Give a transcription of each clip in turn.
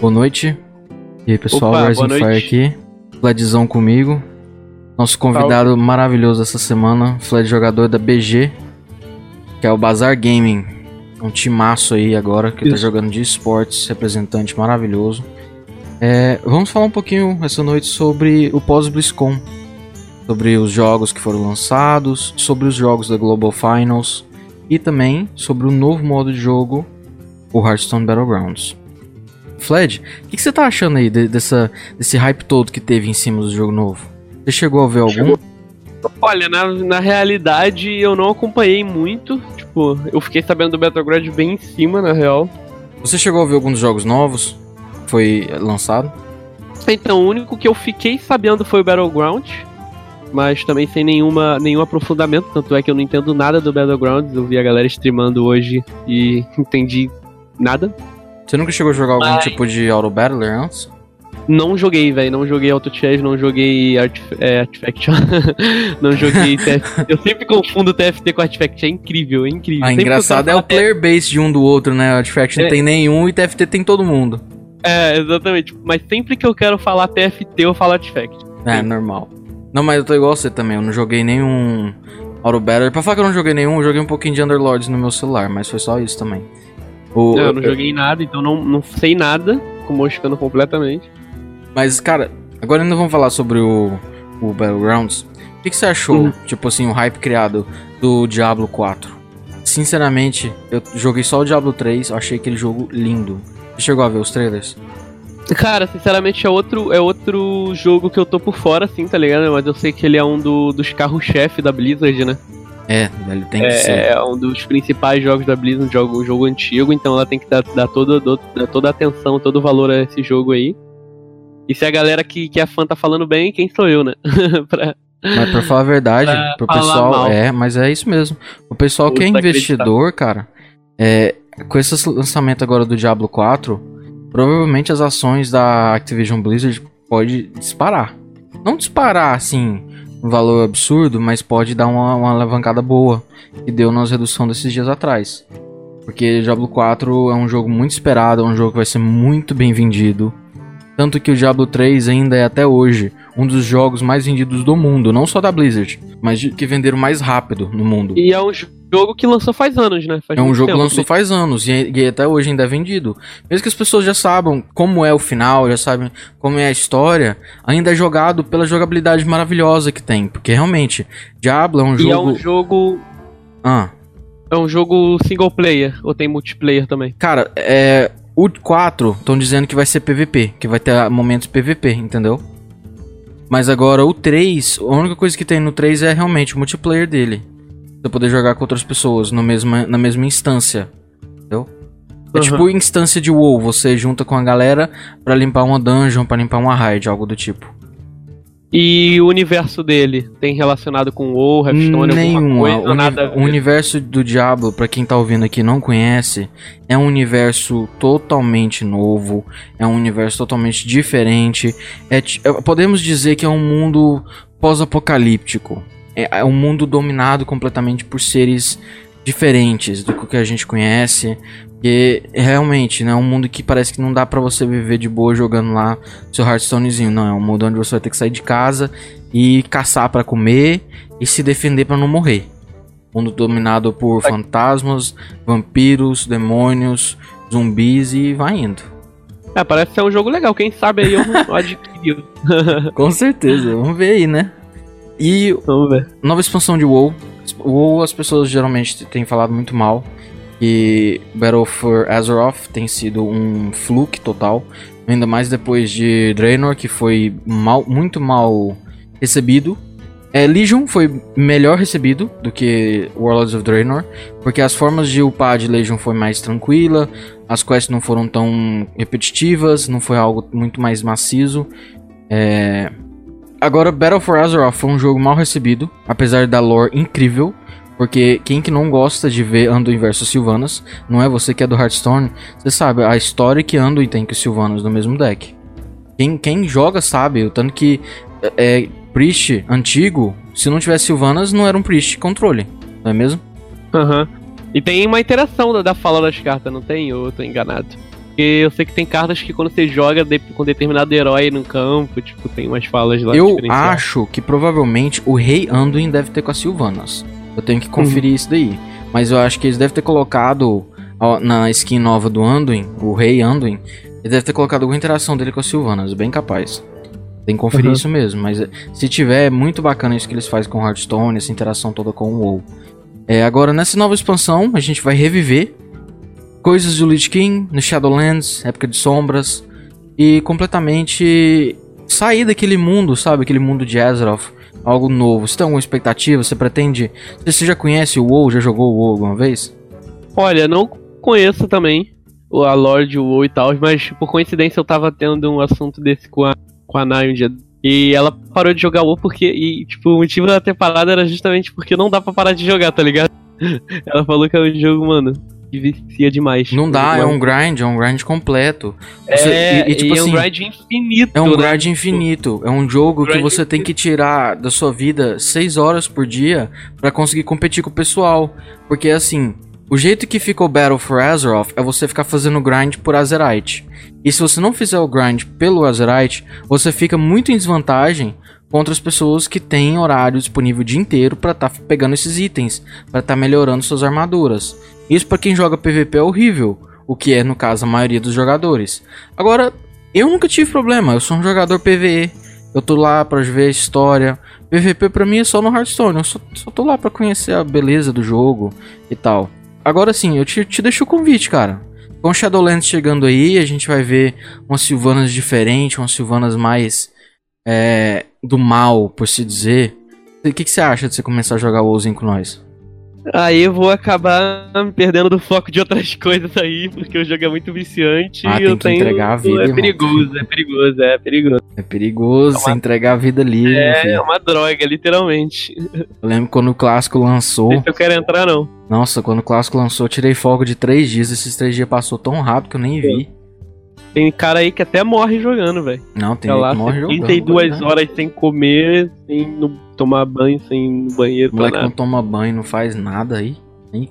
Boa noite. E aí, pessoal, Opa, Fire aqui. Fledzão comigo. Nosso convidado maravilhoso essa semana, Fled jogador da BG, que é o Bazar Gaming. Um timaço aí agora, que tá Isso. jogando de esportes, representante maravilhoso. É, vamos falar um pouquinho essa noite sobre o pós-BlizzCon. Sobre os jogos que foram lançados, sobre os jogos da Global Finals e também sobre o novo modo de jogo, o Hearthstone Battlegrounds. Fled, o que, que você tá achando aí de- dessa, desse hype todo que teve em cima do jogo novo? Você chegou a ver algum? Chegou. Olha, na, na realidade eu não acompanhei muito. Tipo, eu fiquei sabendo do Battleground bem em cima, na real. Você chegou a ver alguns jogos novos? que Foi lançado? Então, o único que eu fiquei sabendo foi o Battleground. Mas também sem nenhuma, nenhum aprofundamento. Tanto é que eu não entendo nada do Battlegrounds. Eu vi a galera streamando hoje e entendi nada. Você nunca chegou a jogar algum tipo de Auto Battler antes? Não joguei, velho. Não joguei Auto Chess, não joguei Artif é, Artifact. não joguei TFT. Eu sempre confundo TFT com Artifact. É incrível, é incrível. Ah, Sempre engraçado é o player base de um do outro, né? Artifact não É. tem nenhum e TFT tem todo mundo. É, exatamente. Mas sempre que eu quero falar TFT, eu falo Artifact. É, normal. Não, mas eu tô igual você também. Eu não joguei nenhum Auto Battler. Pra falar que eu não joguei nenhum, eu joguei um pouquinho de Underlords no meu celular, mas foi só isso também. O, Não, eu não joguei nada, então não, não sei nada. Ficou moscando completamente. Mas, cara, agora ainda vamos falar sobre o, o Battlegrounds. O que, que você achou, Uhum. tipo assim, o hype criado do Diablo 4? Sinceramente, eu joguei só o Diablo 3, eu achei aquele jogo lindo. Você chegou a ver os trailers? Cara, sinceramente é outro, é outro jogo que eu tô por fora, assim, tá ligado? Mas eu sei que ele é um do- dos carros-chefe da Blizzard, né? É, ele tem que ser. É, é um dos principais jogos da Blizzard, um jogo, um jogo antigo, então ela tem que dar, dar, todo, do- dar toda a atenção, todo o valor a esse jogo aí. E se a galera que, que é fã tá falando bem, quem sou eu, né? Pra- Mas pra falar a verdade, Pra pro pessoal. mal. É, mas é isso mesmo. O pessoal que é investidor, cara, é, com esse lançamento agora do Diablo 4, provavelmente as ações da Activision Blizzard pode disparar. Não disparar assim, valor absurdo, mas pode dar uma, uma alavancada boa que deu nas redução desses dias atrás. Porque Diablo 4 é um jogo muito esperado, é um jogo que vai ser muito bem vendido. Tanto que o Diablo 3 ainda é até hoje um dos jogos mais vendidos do mundo, não só da Blizzard, mas que venderam mais rápido no mundo. E é um que lançou faz anos, né? Faz É um jogo que lançou né? faz anos e, e até hoje ainda é vendido. Mesmo que as pessoas já saibam como é o final, já sabem como é a história, ainda é jogado pela jogabilidade maravilhosa que tem. Porque realmente, Diablo é um E jogo. é um jogo. Ah, É um jogo single player, ou tem multiplayer também? cara, é. O 4 estão dizendo que vai ser PVP, que vai ter momentos PVP, entendeu? Mas agora o 3, a única coisa que tem no 3 é realmente o multiplayer dele. Você poder jogar com outras pessoas no mesma, na mesma instância. Entendeu? É Uhum. tipo instância de WoW, você junta com a galera pra limpar uma dungeon, pra limpar uma raid, algo do tipo. E o universo dele tem relacionado com o WoW, Hearthstone, alguma Nenhuma. coisa, nada o universo do Diablo, pra quem tá ouvindo aqui e não conhece, é um universo totalmente novo, é um universo totalmente diferente. É, é- podemos dizer que é um mundo pós-apocalíptico. É, é um mundo dominado completamente por seres diferentes do que a gente conhece. E realmente, né, é um mundo que parece que não dá pra você viver de boa jogando lá seu Hearthstonezinho. Não, é um mundo onde você vai ter que sair de casa e caçar pra comer e se defender pra não morrer. Mundo dominado por fantasmas, vampiros, demônios, zumbis e vai indo. É, parece ser um jogo legal, quem sabe aí eu não adquiri. Com certeza, vamos ver aí, né? E Vamos ver. nova expansão de WoW. WoW as pessoas geralmente têm falado muito mal. E Battle for Azeroth tem sido um fluke total. Ainda mais depois de Draenor, que foi mal, muito mal recebido. É, Legion foi melhor recebido do que Warlords of Draenor, porque as formas de upar de Legion foi mais tranquila, as quests não foram tão repetitivas, não foi algo muito mais macizo. É... Agora, Battle for Azeroth foi um jogo mal recebido, apesar da lore incrível, porque quem que não gosta de ver Anduin versus Sylvanas, não é você que é do Hearthstone, você sabe a história que Anduin tem com Sylvanas no mesmo deck. Quem, quem joga sabe, o tanto que é, é, Priest antigo, se não tivesse Sylvanas, não era um Priest controle, não é mesmo? Aham. E tem uma interação da, da fala das cartas, não tem? Ou eu tô enganado? Porque eu sei que tem cartas que quando você joga de, com determinado herói no campo, tipo, tem umas falas lá. Eu acho que provavelmente o Rei Anduin deve ter com as Sylvanas. Eu tenho que conferir uhum. isso daí. Mas eu acho que eles devem ter colocado na skin nova do Anduin, o Rei Anduin, ele deve ter colocado alguma interação dele com as Sylvanas, bem capaz. Tem que conferir uhum. isso mesmo, mas eh, se tiver, é muito bacana isso que eles fazem com Hearthstone, essa interação toda com o WoW. É, agora, nessa nova expansão, a gente vai reviver coisas do Lich King no Shadowlands, Época de Sombras, e completamente sair daquele mundo, sabe? Aquele mundo de Azeroth, algo novo. Você tem alguma expectativa? Você pretende... Você já conhece o WoW? Já jogou o WoW alguma vez? Olha, não conheço também a Lorde, o WoW e tal, mas por coincidência eu tava tendo um assunto desse com a com a Nai um dia. E ela parou de jogar WoW porque. E, tipo, o motivo dela ter parado era justamente porque não dá pra parar de jogar, tá ligado? ela falou que é um jogo, mano, que vicia demais. Não dá, é um grind, é um grind completo. Você, é, e, e, tipo e assim, é um assim, grind infinito. É um né? grind infinito. É um jogo que você infinito. tem que tirar da sua vida 6 horas por dia para conseguir competir com o pessoal. Porque assim, o jeito que fica o Battle for Azeroth é você ficar fazendo grind por Azerite. E se você não fizer o grind pelo Azerite, você fica muito em desvantagem contra as pessoas que têm horário disponível o dia inteiro para estar tá pegando esses itens, para estar tá melhorando suas armaduras. Isso para quem joga PVP é horrível, o que é no caso a maioria dos jogadores. Agora, eu nunca tive problema, eu sou um jogador PVE, eu tô lá para ver a história. PVP para mim é só no Hearthstone, eu só, só tô lá para conhecer a beleza do jogo e tal. Agora sim, eu te, te deixo o convite, cara. Com Shadowlands chegando aí, a gente vai ver umas Silvanas diferentes, umas Silvanas mais é, do mal, por se dizer. O que, que você acha de você começar a jogar WoWzinho com nós? Aí eu vou acabar me perdendo do foco de outras coisas aí, porque o jogo é muito viciante ah, e eu tenho. Entregar a vida, é perigoso, é perigoso, é perigoso. É perigoso é uma... entregar a vida ali. É, é uma droga, literalmente. Eu lembro quando o clássico lançou. Não sei se eu quero entrar, não. Nossa, quando o clássico lançou, eu tirei foco de três dias. Esses três dias passou tão rápido que eu nem vi. Tem cara aí que até morre jogando, velho. Não, tem tá lá, morre jogando. 32 né? horas sem comer, sem no, tomar banho, sem ir no banheiro. O moleque não toma banho, não faz nada aí.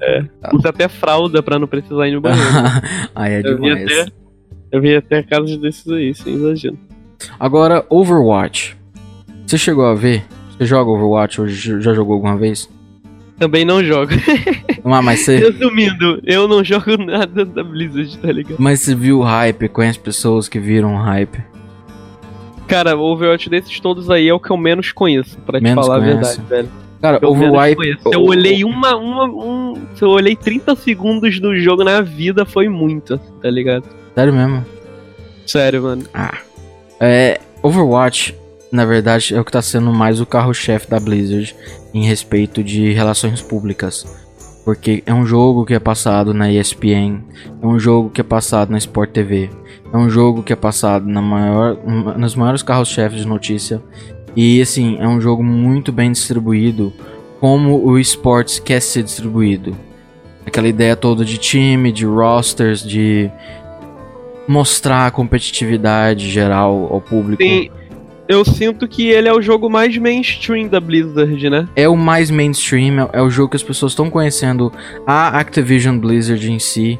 É, usa até fralda pra não precisar ir no banheiro. aí é eu demais. Vi até, eu vi até casos desses aí, sem exagero. Agora, Overwatch. Você chegou a ver? Você joga Overwatch ou já jogou alguma vez? Também não jogo. Ah, mas você... Resumindo, eu não jogo nada da Blizzard, tá ligado? Mas você viu o hype, conhece pessoas que viram o hype. Cara, o Overwatch desses todos aí é o que eu menos conheço, pra menos te falar conhece. a verdade, velho. Cara, eu Overwatch. Eu olhei uma, uma. Um, se eu olhei 30 segundos do jogo na vida, foi muito, tá ligado? Sério mesmo? Sério, mano. Ah. É. Overwatch, na verdade, é o que tá sendo mais o carro-chefe da Blizzard em respeito de relações públicas. Porque é um jogo que é passado na ESPN, é um jogo que é passado na Sport TV, é um jogo que é passado na maior, nos maiores carros-chefes de notícia. E assim, é um jogo muito bem distribuído, como o esportes quer ser distribuído. Aquela ideia toda de time, de rosters, de mostrar a competitividade geral ao público. Sim, eu sinto que ele é o jogo mais mainstream da Blizzard, né? É o mais mainstream, é, é o jogo que as pessoas estão conhecendo a Activision Blizzard em si.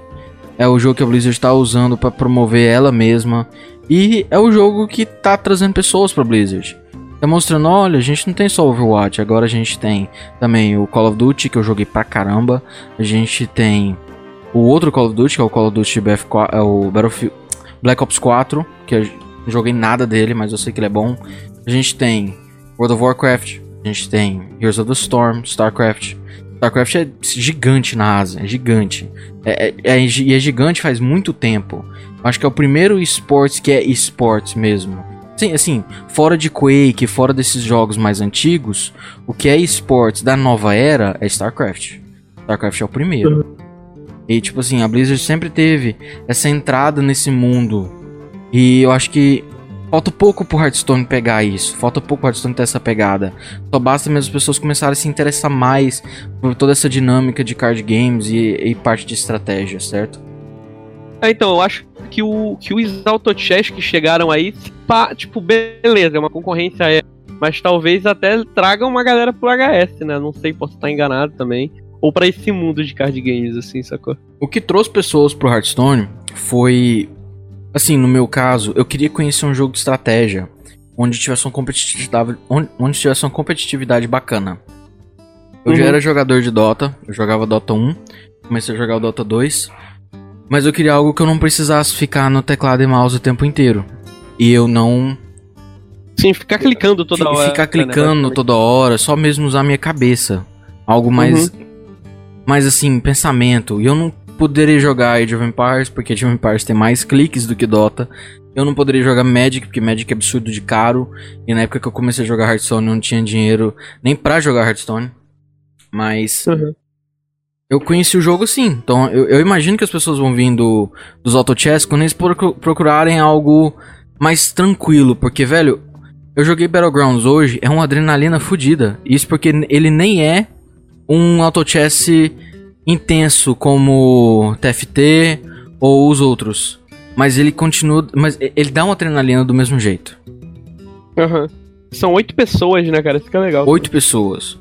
É o jogo que a Blizzard está usando para promover ela mesma. E é o jogo que tá trazendo pessoas pra Blizzard. Tá mostrando, olha, a gente não tem só Overwatch, agora a gente tem também o Call of Duty, que eu joguei pra caramba. A gente tem o outro Call of Duty, que é o Call of Duty BF4, é o Battlefield Black Ops 4, que não joguei nada dele, mas eu sei que ele é bom. A gente tem World of Warcraft, a gente tem Heroes of the Storm, StarCraft. StarCraft é gigante na Ásia, é gigante. É, é, é, e é gigante faz muito tempo. Acho que é o primeiro esportes que é esportes mesmo. Sim, assim, fora de Quake, fora desses jogos mais antigos, o que é esportes da nova era é StarCraft. StarCraft é o primeiro. E tipo assim, a Blizzard sempre teve essa entrada nesse mundo. E eu acho que falta pouco pro Hearthstone pegar isso. Falta pouco pro Hearthstone ter essa pegada. Só basta mesmo as pessoas começarem a se interessar mais por toda essa dinâmica de card games e, e parte de estratégia, certo? É, então, eu acho que, o, que os Autochess que chegaram aí, pá, tipo, beleza, é uma concorrência é, mas talvez até tragam uma galera pro HS, né? Não sei, posso estar enganado também. Ou para esse mundo de card games, assim, sacou? O que trouxe pessoas pro Hearthstone foi Assim, no meu caso, eu queria conhecer um jogo de estratégia onde tivesse uma competitividade, onde, onde tivesse uma competitividade bacana. Eu já Uhum. era jogador de Dota, eu jogava Dota 1, comecei a jogar o Dota 2, mas eu queria algo que eu não precisasse ficar no teclado e mouse o tempo inteiro. E eu não Sim, ficar clicando toda fi- hora. ficar né, clicando basicamente. toda hora, só mesmo usar minha cabeça. Algo mais Uhum. mais assim, pensamento. E eu não poderia jogar Age of Empires, porque Age of Empires tem mais cliques do que Dota. Eu não poderia jogar Magic, porque Magic é absurdo de caro. E na época que eu comecei a jogar Hearthstone, eu não tinha dinheiro nem pra jogar Hearthstone. Mas Uhum. eu conheci o jogo sim. Então eu, eu imagino que as pessoas vão vindo dos auto chess quando eles procu- procurarem algo mais tranquilo. Porque, velho, eu joguei Battlegrounds hoje, é uma adrenalina fodida. Isso porque ele nem é um auto chess intenso como TFT ou os outros. Mas ele continua. Mas ele dá uma adrenalina do mesmo jeito. Aham. São oito pessoas, né, cara? Isso que é legal. Oito pessoas.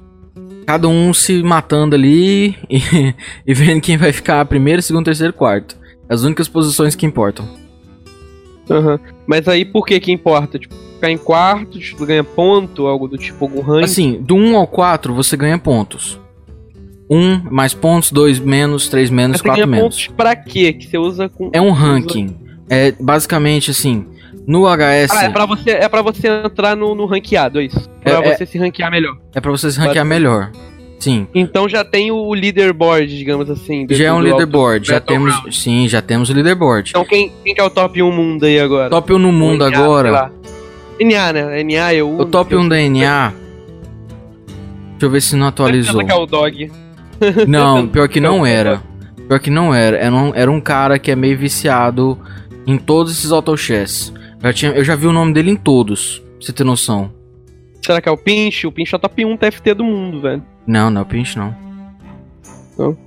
Cada um se matando ali e, e vendo quem vai ficar primeiro, segundo, terceiro, quarto. As únicas posições que importam. Aham. Mas aí por que que importa? Tipo, ficar em quarto, tipo, ganha ponto, algo do tipo, algum ranking? Assim, do 1 ao 4 você ganha pontos. 1 mais pontos, 2 menos, 3 menos, Mas você 4 ganha menos. pontos pra quê? Que você usa com. É um ranking. É basicamente assim. No HS Ah, é pra você, é pra você entrar no, no ranqueado, é isso. Pra É- é- você se ranquear melhor. é pra você se ranquear melhor. Sim. Então já tem o leaderboard, digamos assim. Já é um leaderboard, já temos, sim, já temos o leaderboard. Então quem, quem que é o top 1 mundo aí agora? Top 1 no mundo NA, agora. NA, né? NA é o. O top 1 da NA. Deixa eu ver se não atualizou. que é o dog. Não, pior que não era. Pior que não era. Era um, era um cara que é meio viciado em todos esses autochess. Já tinha, eu já vi o nome dele em todos, pra você ter noção. Será que é o Pinch? O Pinch é o top 1 TFT do mundo, velho. Não, não é o Pinch, não. Não?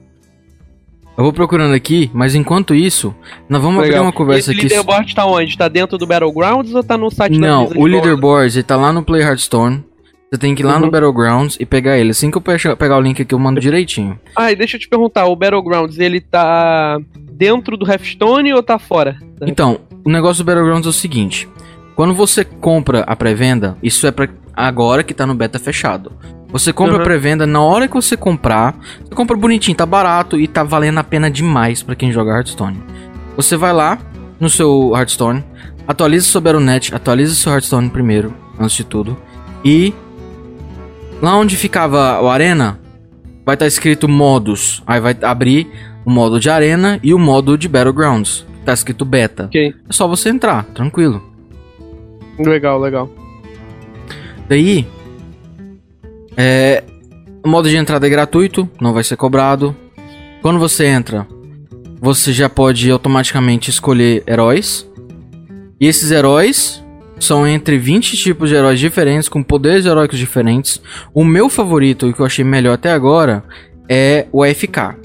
Eu vou procurando aqui, mas enquanto isso, nós vamos abrir Legal. uma conversa aqui. leaderboard tá onde? Tá dentro do Battlegrounds ou tá no site da Não, Blizzard o leaderboard ele tá lá no Play Hearthstone. Você tem que ir lá no Uhum. Battlegrounds e pegar ele. Assim que eu pe- pegar o link aqui, eu mando direitinho. Ah, e deixa eu te perguntar, o Battlegrounds, ele tá dentro do Hearthstone ou tá fora? Então, o negócio do Battlegrounds é o seguinte: quando você compra a pré-venda, isso é pra agora que tá no beta fechado. Você compra Uhum. a pré-venda, na hora que você comprar, você compra bonitinho, tá barato e tá valendo a pena demais pra quem joga Hearthstone. Você vai lá no seu Hearthstone, atualiza seu Battle.net, atualiza seu Hearthstone primeiro, antes de tudo, e lá onde ficava o Arena, vai estar escrito modos. Aí vai abrir o modo de Arena e o modo de Battlegrounds. Tá escrito beta. Ok, É só você entrar, tranquilo. legal, legal. Daí, é, o modo de entrada é gratuito, não vai ser cobrado. Quando você entra, você já pode automaticamente escolher heróis. E esses heróis são entre 20 tipos de heróis diferentes, com poderes heróicos diferentes. O meu favorito, e o que eu achei melhor até agora, é o AFK.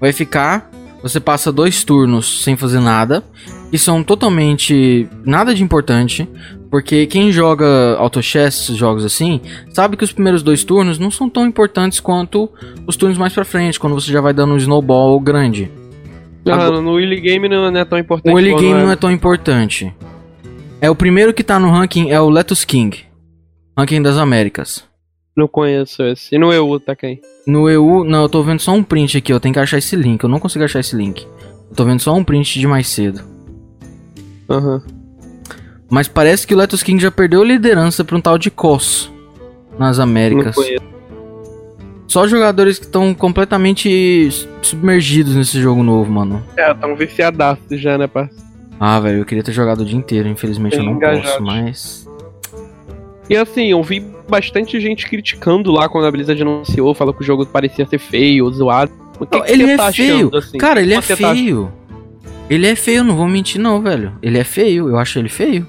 O AFK, você passa dois turnos sem fazer nada, que são totalmente nada de importante, porque quem joga AutoChess, jogos assim, sabe que os primeiros dois turnos não são tão importantes quanto os turnos mais pra frente, quando você já vai dando um snowball grande. Agora- no early game não é tão importante. O early game não é tão importante. É o primeiro que tá no ranking é o Letus King, ranking das Américas. Não conheço esse. E no EU, tá quem? No EU, não, eu tô vendo só um print aqui, eu tenho que achar esse link, eu não consigo achar esse link. Eu tô vendo só um print de mais cedo. Aham. Mas parece que o Letus King já perdeu a liderança pra um tal de Cos nas Não Américas. conheço. Só jogadores que estão completamente submergidos nesse jogo novo, mano. É, tão viciadaço já, né, parceiro? Ah, velho, eu queria ter jogado o dia inteiro, infelizmente eu Bem não engajados. posso, mas. E assim, eu vi bastante gente criticando lá quando a Blizzard anunciou, falou que o jogo parecia ser feio, zoado. O que, Não, que ele é tá feio. achando, assim? Cara, ele é Você tá- feio. Ele é feio, não vou mentir não, velho. Ele é feio, eu acho ele feio.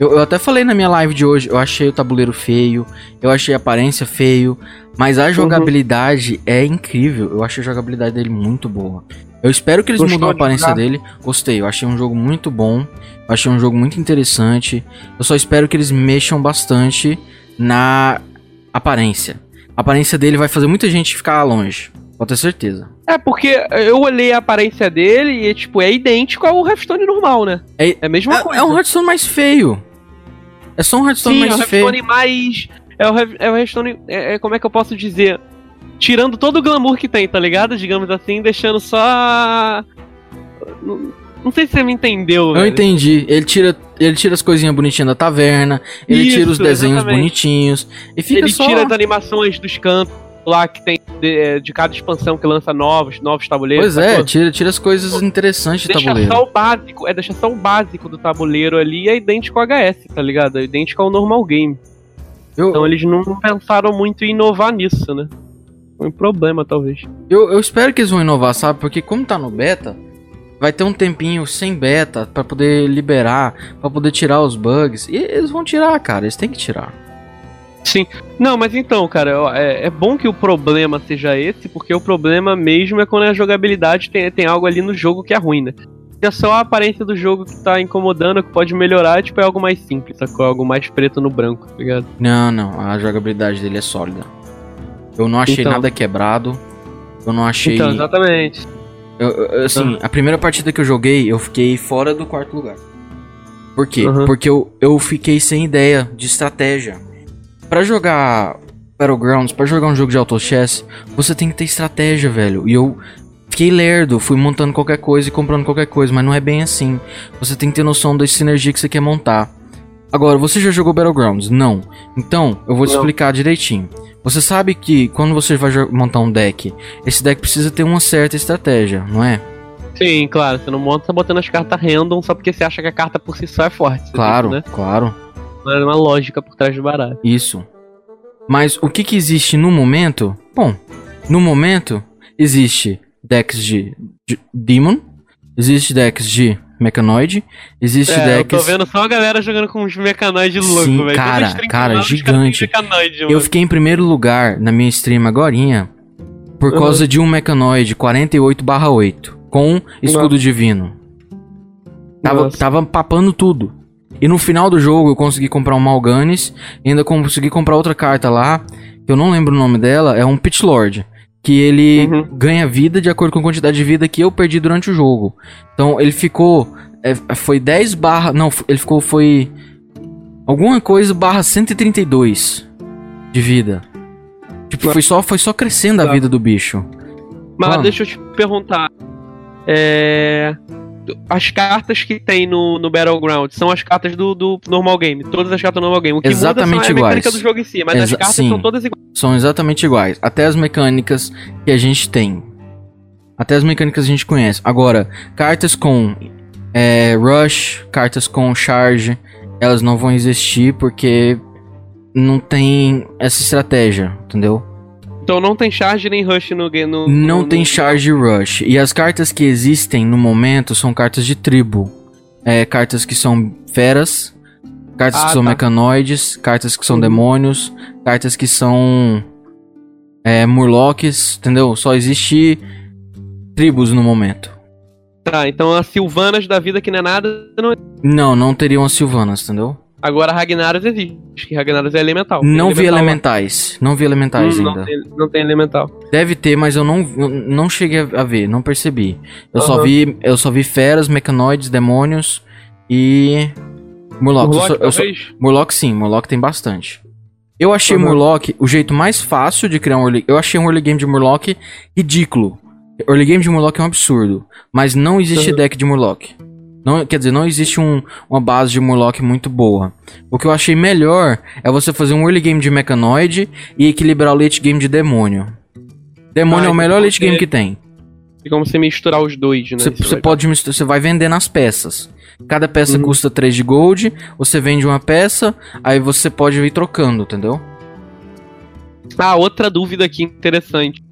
Eu, eu até falei na minha live de hoje, eu achei o tabuleiro feio, eu achei a aparência feio, mas Uhum. a jogabilidade é incrível. Eu achei a jogabilidade dele muito boa. Eu espero que eles Gostou mudem a aparência dele. Gostei, eu achei um jogo muito bom. Eu achei um jogo muito interessante. Eu só espero que eles mexam bastante na aparência. A aparência dele vai fazer muita gente ficar longe. Pode ter certeza. É, porque eu olhei a aparência dele e, tipo, é idêntico ao Hearthstone normal, né? É, É a mesma é, coisa. é um Hearthstone mais feio. É só um Hearthstone Sim, é mais o feio. Hearthstone mais. É o, é o Hearthstone. É, é- como é que eu posso dizer? Tirando todo o glamour que tem, tá ligado? Digamos assim, deixando só. Não, sei se você me entendeu. Eu velho. entendi. Ele tira, ele tira as coisinhas bonitinhas da taverna, ele Isso, tira os desenhos exatamente. bonitinhos e fica Ele só. tira as animações dos cantos lá que tem de, de cada expansão que lança novos, novos tabuleiros. Pois é, sacou? tira, tira as coisas interessantes de Deixa tabuleiro. só o básico, é deixa só o básico do tabuleiro ali é idêntico ao HS, tá ligado? É idêntico ao normal game. Eu, Então eles não pensaram muito em inovar nisso, né? Foi um problema, talvez. eu, eu espero que eles vão inovar, sabe? Porque como tá no beta, vai ter um tempinho sem beta pra poder liberar, pra poder tirar os bugs. E eles vão tirar, cara. Eles têm que tirar. Sim. Não, mas então, cara, ó, é, é bom que o problema seja esse, porque o problema mesmo é quando a jogabilidade tem, tem algo ali no jogo que é ruim, né? Se é só a aparência do jogo que tá incomodando, que pode melhorar, tipo, é algo mais simples, sacou? Algo mais preto no branco, tá ligado? Não, não. A jogabilidade dele é sólida. Eu não achei Então. nada quebrado. Eu não achei. Então, exatamente. Eu- eu- assim, a primeira partida que eu joguei, eu fiquei fora do quarto lugar. Por quê? Uhum. Porque eu, eu fiquei sem ideia de estratégia. Pra jogar Battlegrounds, pra jogar um jogo de auto chess, você tem que ter estratégia, velho. E eu fiquei lerdo, fui montando qualquer coisa e comprando qualquer coisa, mas não é bem assim. Você tem que ter noção da sinergia que você quer montar. Agora, você já jogou Battlegrounds? Não. Então, eu vou te Não. explicar direitinho. Você sabe que quando você vai montar um deck, esse deck precisa ter uma certa estratégia, não é? Sim, claro, você não monta botando as cartas random só porque você acha que a carta por si só é forte. Claro, tem, né? claro. Mas é uma lógica por trás do baralho. Isso. Mas o que que existe no momento? Bom, no momento existe decks de, de Demon, existe decks de Mechanoid, existe É, eu decks... tô vendo só a galera jogando com uns mecanoides loucos, velho. cara, cara, eu os gigante. Mecanoide, Eu fiquei em primeiro lugar na minha stream agorinha por Uhum. causa de um Mechanoid 48/8 com escudo divino. Tava, Nossa. tava papando tudo. E no final do jogo eu consegui comprar um Malganis e ainda consegui comprar outra carta lá, que eu não lembro o nome dela, é um Pitch Lord. Que ele Uhum. ganha vida de acordo com a quantidade de vida que eu perdi durante o jogo. Então ele ficou. é, foi 10 barra. Não, ele ficou. Foi. Alguma coisa barra 132 de vida. Tipo, foi só, foi só crescendo a vida do bicho. Mas Mano. deixa eu te perguntar. É. As cartas que tem no, no Battleground são as cartas do, do normal game. Todas as cartas do normal game. O que Exatamente muda são a mecânica iguais. do jogo em si, mas as Exa- cartas sim. são todas iguais. São exatamente iguais. Até as mecânicas que a gente tem. Até as mecânicas a gente conhece. Agora, cartas com é, rush, cartas com charge, elas não vão existir porque não tem essa estratégia, entendeu? Então não tem charge nem rush no game. No, Não no- tem no- charge e rush. E as cartas que existem no momento são cartas de tribo. É, cartas que são feras, cartas Ah, que são tá. mecanoides, cartas que são Uhum. demônios, cartas que são é, murlocs, entendeu? Só existe tribos no momento. Tá, então as Silvanas da vida que não é nada. Não... Não, não teriam as Silvanas, entendeu? Agora Ragnaros existe. Que Ragnaros é elemental. não vi elemental lá. elementais. Não vi elementais Hum, ainda. não, tem, não tem elemental. Deve ter, mas eu não, eu não cheguei a ver, não percebi. Eu só Aham. vi, eu só vi feras, mecanoides, demônios e. Eu Murloc, só- eu só-? Murloc sim, Murloc tem bastante. Eu achei. Murloc o jeito mais fácil de criar um early, eu achei um early game de Murloc ridículo. Early game de Murloc é um absurdo, mas não existe Aham. deck de Murloc. Não, quer dizer, não existe um- uma base de Murloc muito boa. O que eu achei melhor é você fazer um early game de Mechanoid e equilibrar o late game de Demônio. Demônio Ah, é o melhor late você- game que tem. Tem como você misturar os dois, né? Você, Isso você vai- pode misturar, você vai vender nas peças. Cada peça Uhum. custa 3 de gold, você vende uma peça, aí você pode ir trocando, entendeu? Ah, outra dúvida aqui interessante.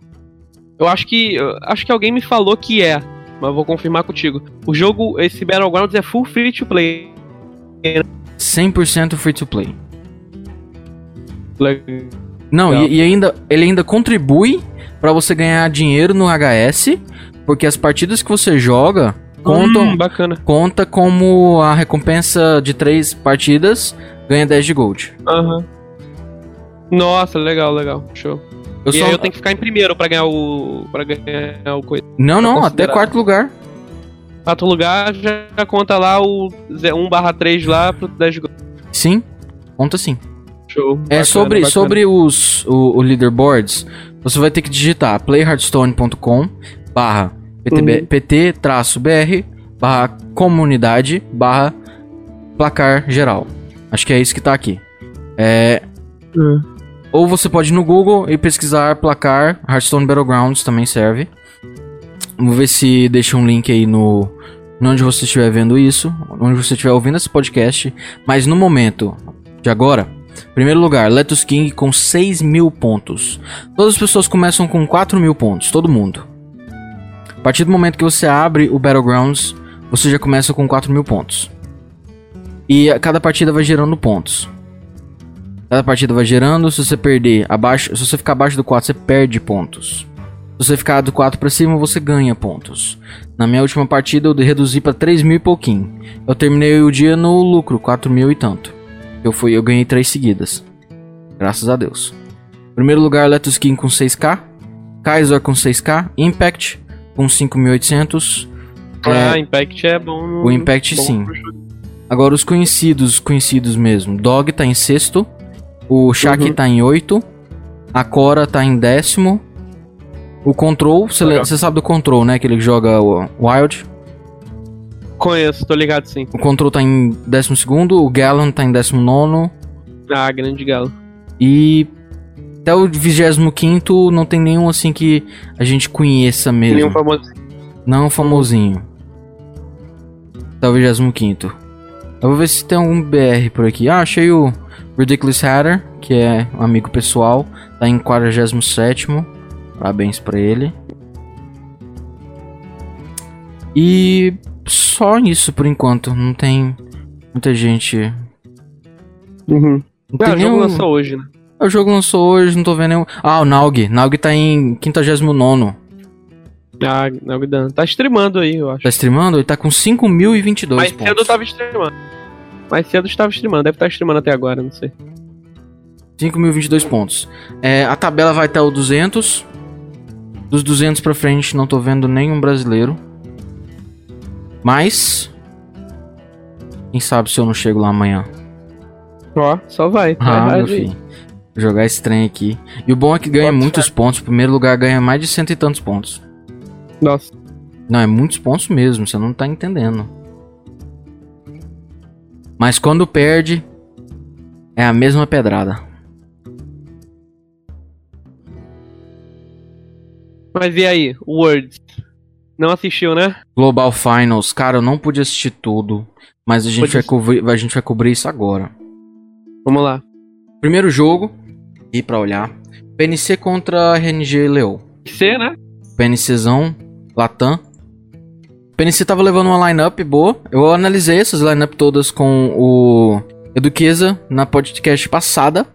Eu acho que. eu acho que alguém me falou que é, mas vou confirmar contigo. O jogo, esse Battlegrounds é full free to play. 100% free to play. Le- Não, Legal. e, e ainda ele ainda contribui pra você ganhar dinheiro no HS, porque as partidas que você joga contam Hum, bacana. conta como a recompensa de três partidas ganha 10 de gold. Aham. Nossa, legal, legal. Show. Eu e só... eu tenho que ficar em primeiro pra ganhar o. pra ganhar o coisa. Não, não, até quarto lugar. Quarto lugar já conta lá o 1 barra 3 lá pro 10 gols. Sim, conta sim. Show. É Bacana, sobre, bacana. sobre os o, o leaderboards, você vai ter que digitar playhardstone.com barra PTB Uhum. pt-br barra comunidade barra placar geral. Acho que é isso que tá aqui. É, Hum. Ou você pode ir no Google e pesquisar placar Hearthstone Battlegrounds também serve. Vamos ver se deixa um link aí no onde você estiver vendo isso, onde você estiver ouvindo esse podcast. Mas no momento de agora, primeiro lugar, Letus King com 6 mil pontos. Todas as pessoas começam com 4 mil pontos, todo mundo. A partir do momento que você abre o Battlegrounds, você já começa com 4 mil pontos. E cada partida vai gerando pontos. Cada partida vai gerando, se você perder abaixo, se você ficar abaixo do 4, você perde pontos. Se você ficar do 4 pra cima, você ganha pontos. Na minha última partida eu reduzi pra 3 mil e pouquinho. Eu terminei o dia no lucro, 4 mil e tanto. Eu fui, eu ganhei 3 seguidas. Graças a Deus. Primeiro lugar, Letus King com 6k. Kaiser com 6k. Impact com 5.800. Ah, É, Impact é bom. no- o Impact, bom sim. Agora os conhecidos, conhecidos mesmo. Dog tá em sexto. O Shaq Uhum. tá em oito. A Cora tá em décimo. O Control, você sabe do Control, né? Que ele joga o Wild. Conheço, tô ligado sim. O Control tá em décimo segundo. O Gallon tá em décimo nono. Ah, grande galo. E até o 25 não tem nenhum assim que a gente conheça mesmo. Nenhum famoso. Não famosinho. Até o 25. Eu vou ver se tem algum BR por aqui. Ah, achei o Ridiculous Hatter, que é um amigo pessoal. Tá em 47. Parabéns pra ele. E só isso por enquanto. Não tem muita gente. Uhum. Não Ah, tem o jogo nenhum... lançou hoje, né? O jogo lançou hoje, não tô vendo nenhum. Ah, o Naug. Naug tá em 59. Ah, Dan. Tá streamando aí, eu acho. Tá streamando? Ele tá com 5.022 Mais pontos. cedo eu tava streamando. Mais cedo eu estava streamando. Deve estar streamando até agora, não sei. 5.022 pontos. É, a tabela vai até o 200. Dos 200 pra frente, não tô vendo nenhum brasileiro. Mas. Quem sabe se eu não chego lá amanhã. Ó, só vai. Tá Ah, errado meu filho. Vou jogar esse trem aqui. E o bom é que ganha Bota muitos pontos. O primeiro lugar ganha mais de cento e tantos pontos. Nossa. Não, é muitos pontos mesmo, você não tá entendendo. Mas quando perde, é a mesma pedrada. Mas e aí, Words? Não assistiu, né? Global Finals, cara, eu não pude assistir tudo, mas a gente, Pode vai cobrir, a gente vai cobrir isso agora. Vamos lá. Primeiro jogo, e pra olhar, PNC contra RNG Leo. C, né? PNCzão, Latam. PNC tava levando uma lineup boa. Eu analisei essas lineup todas com o Eduqueza na podcast passada.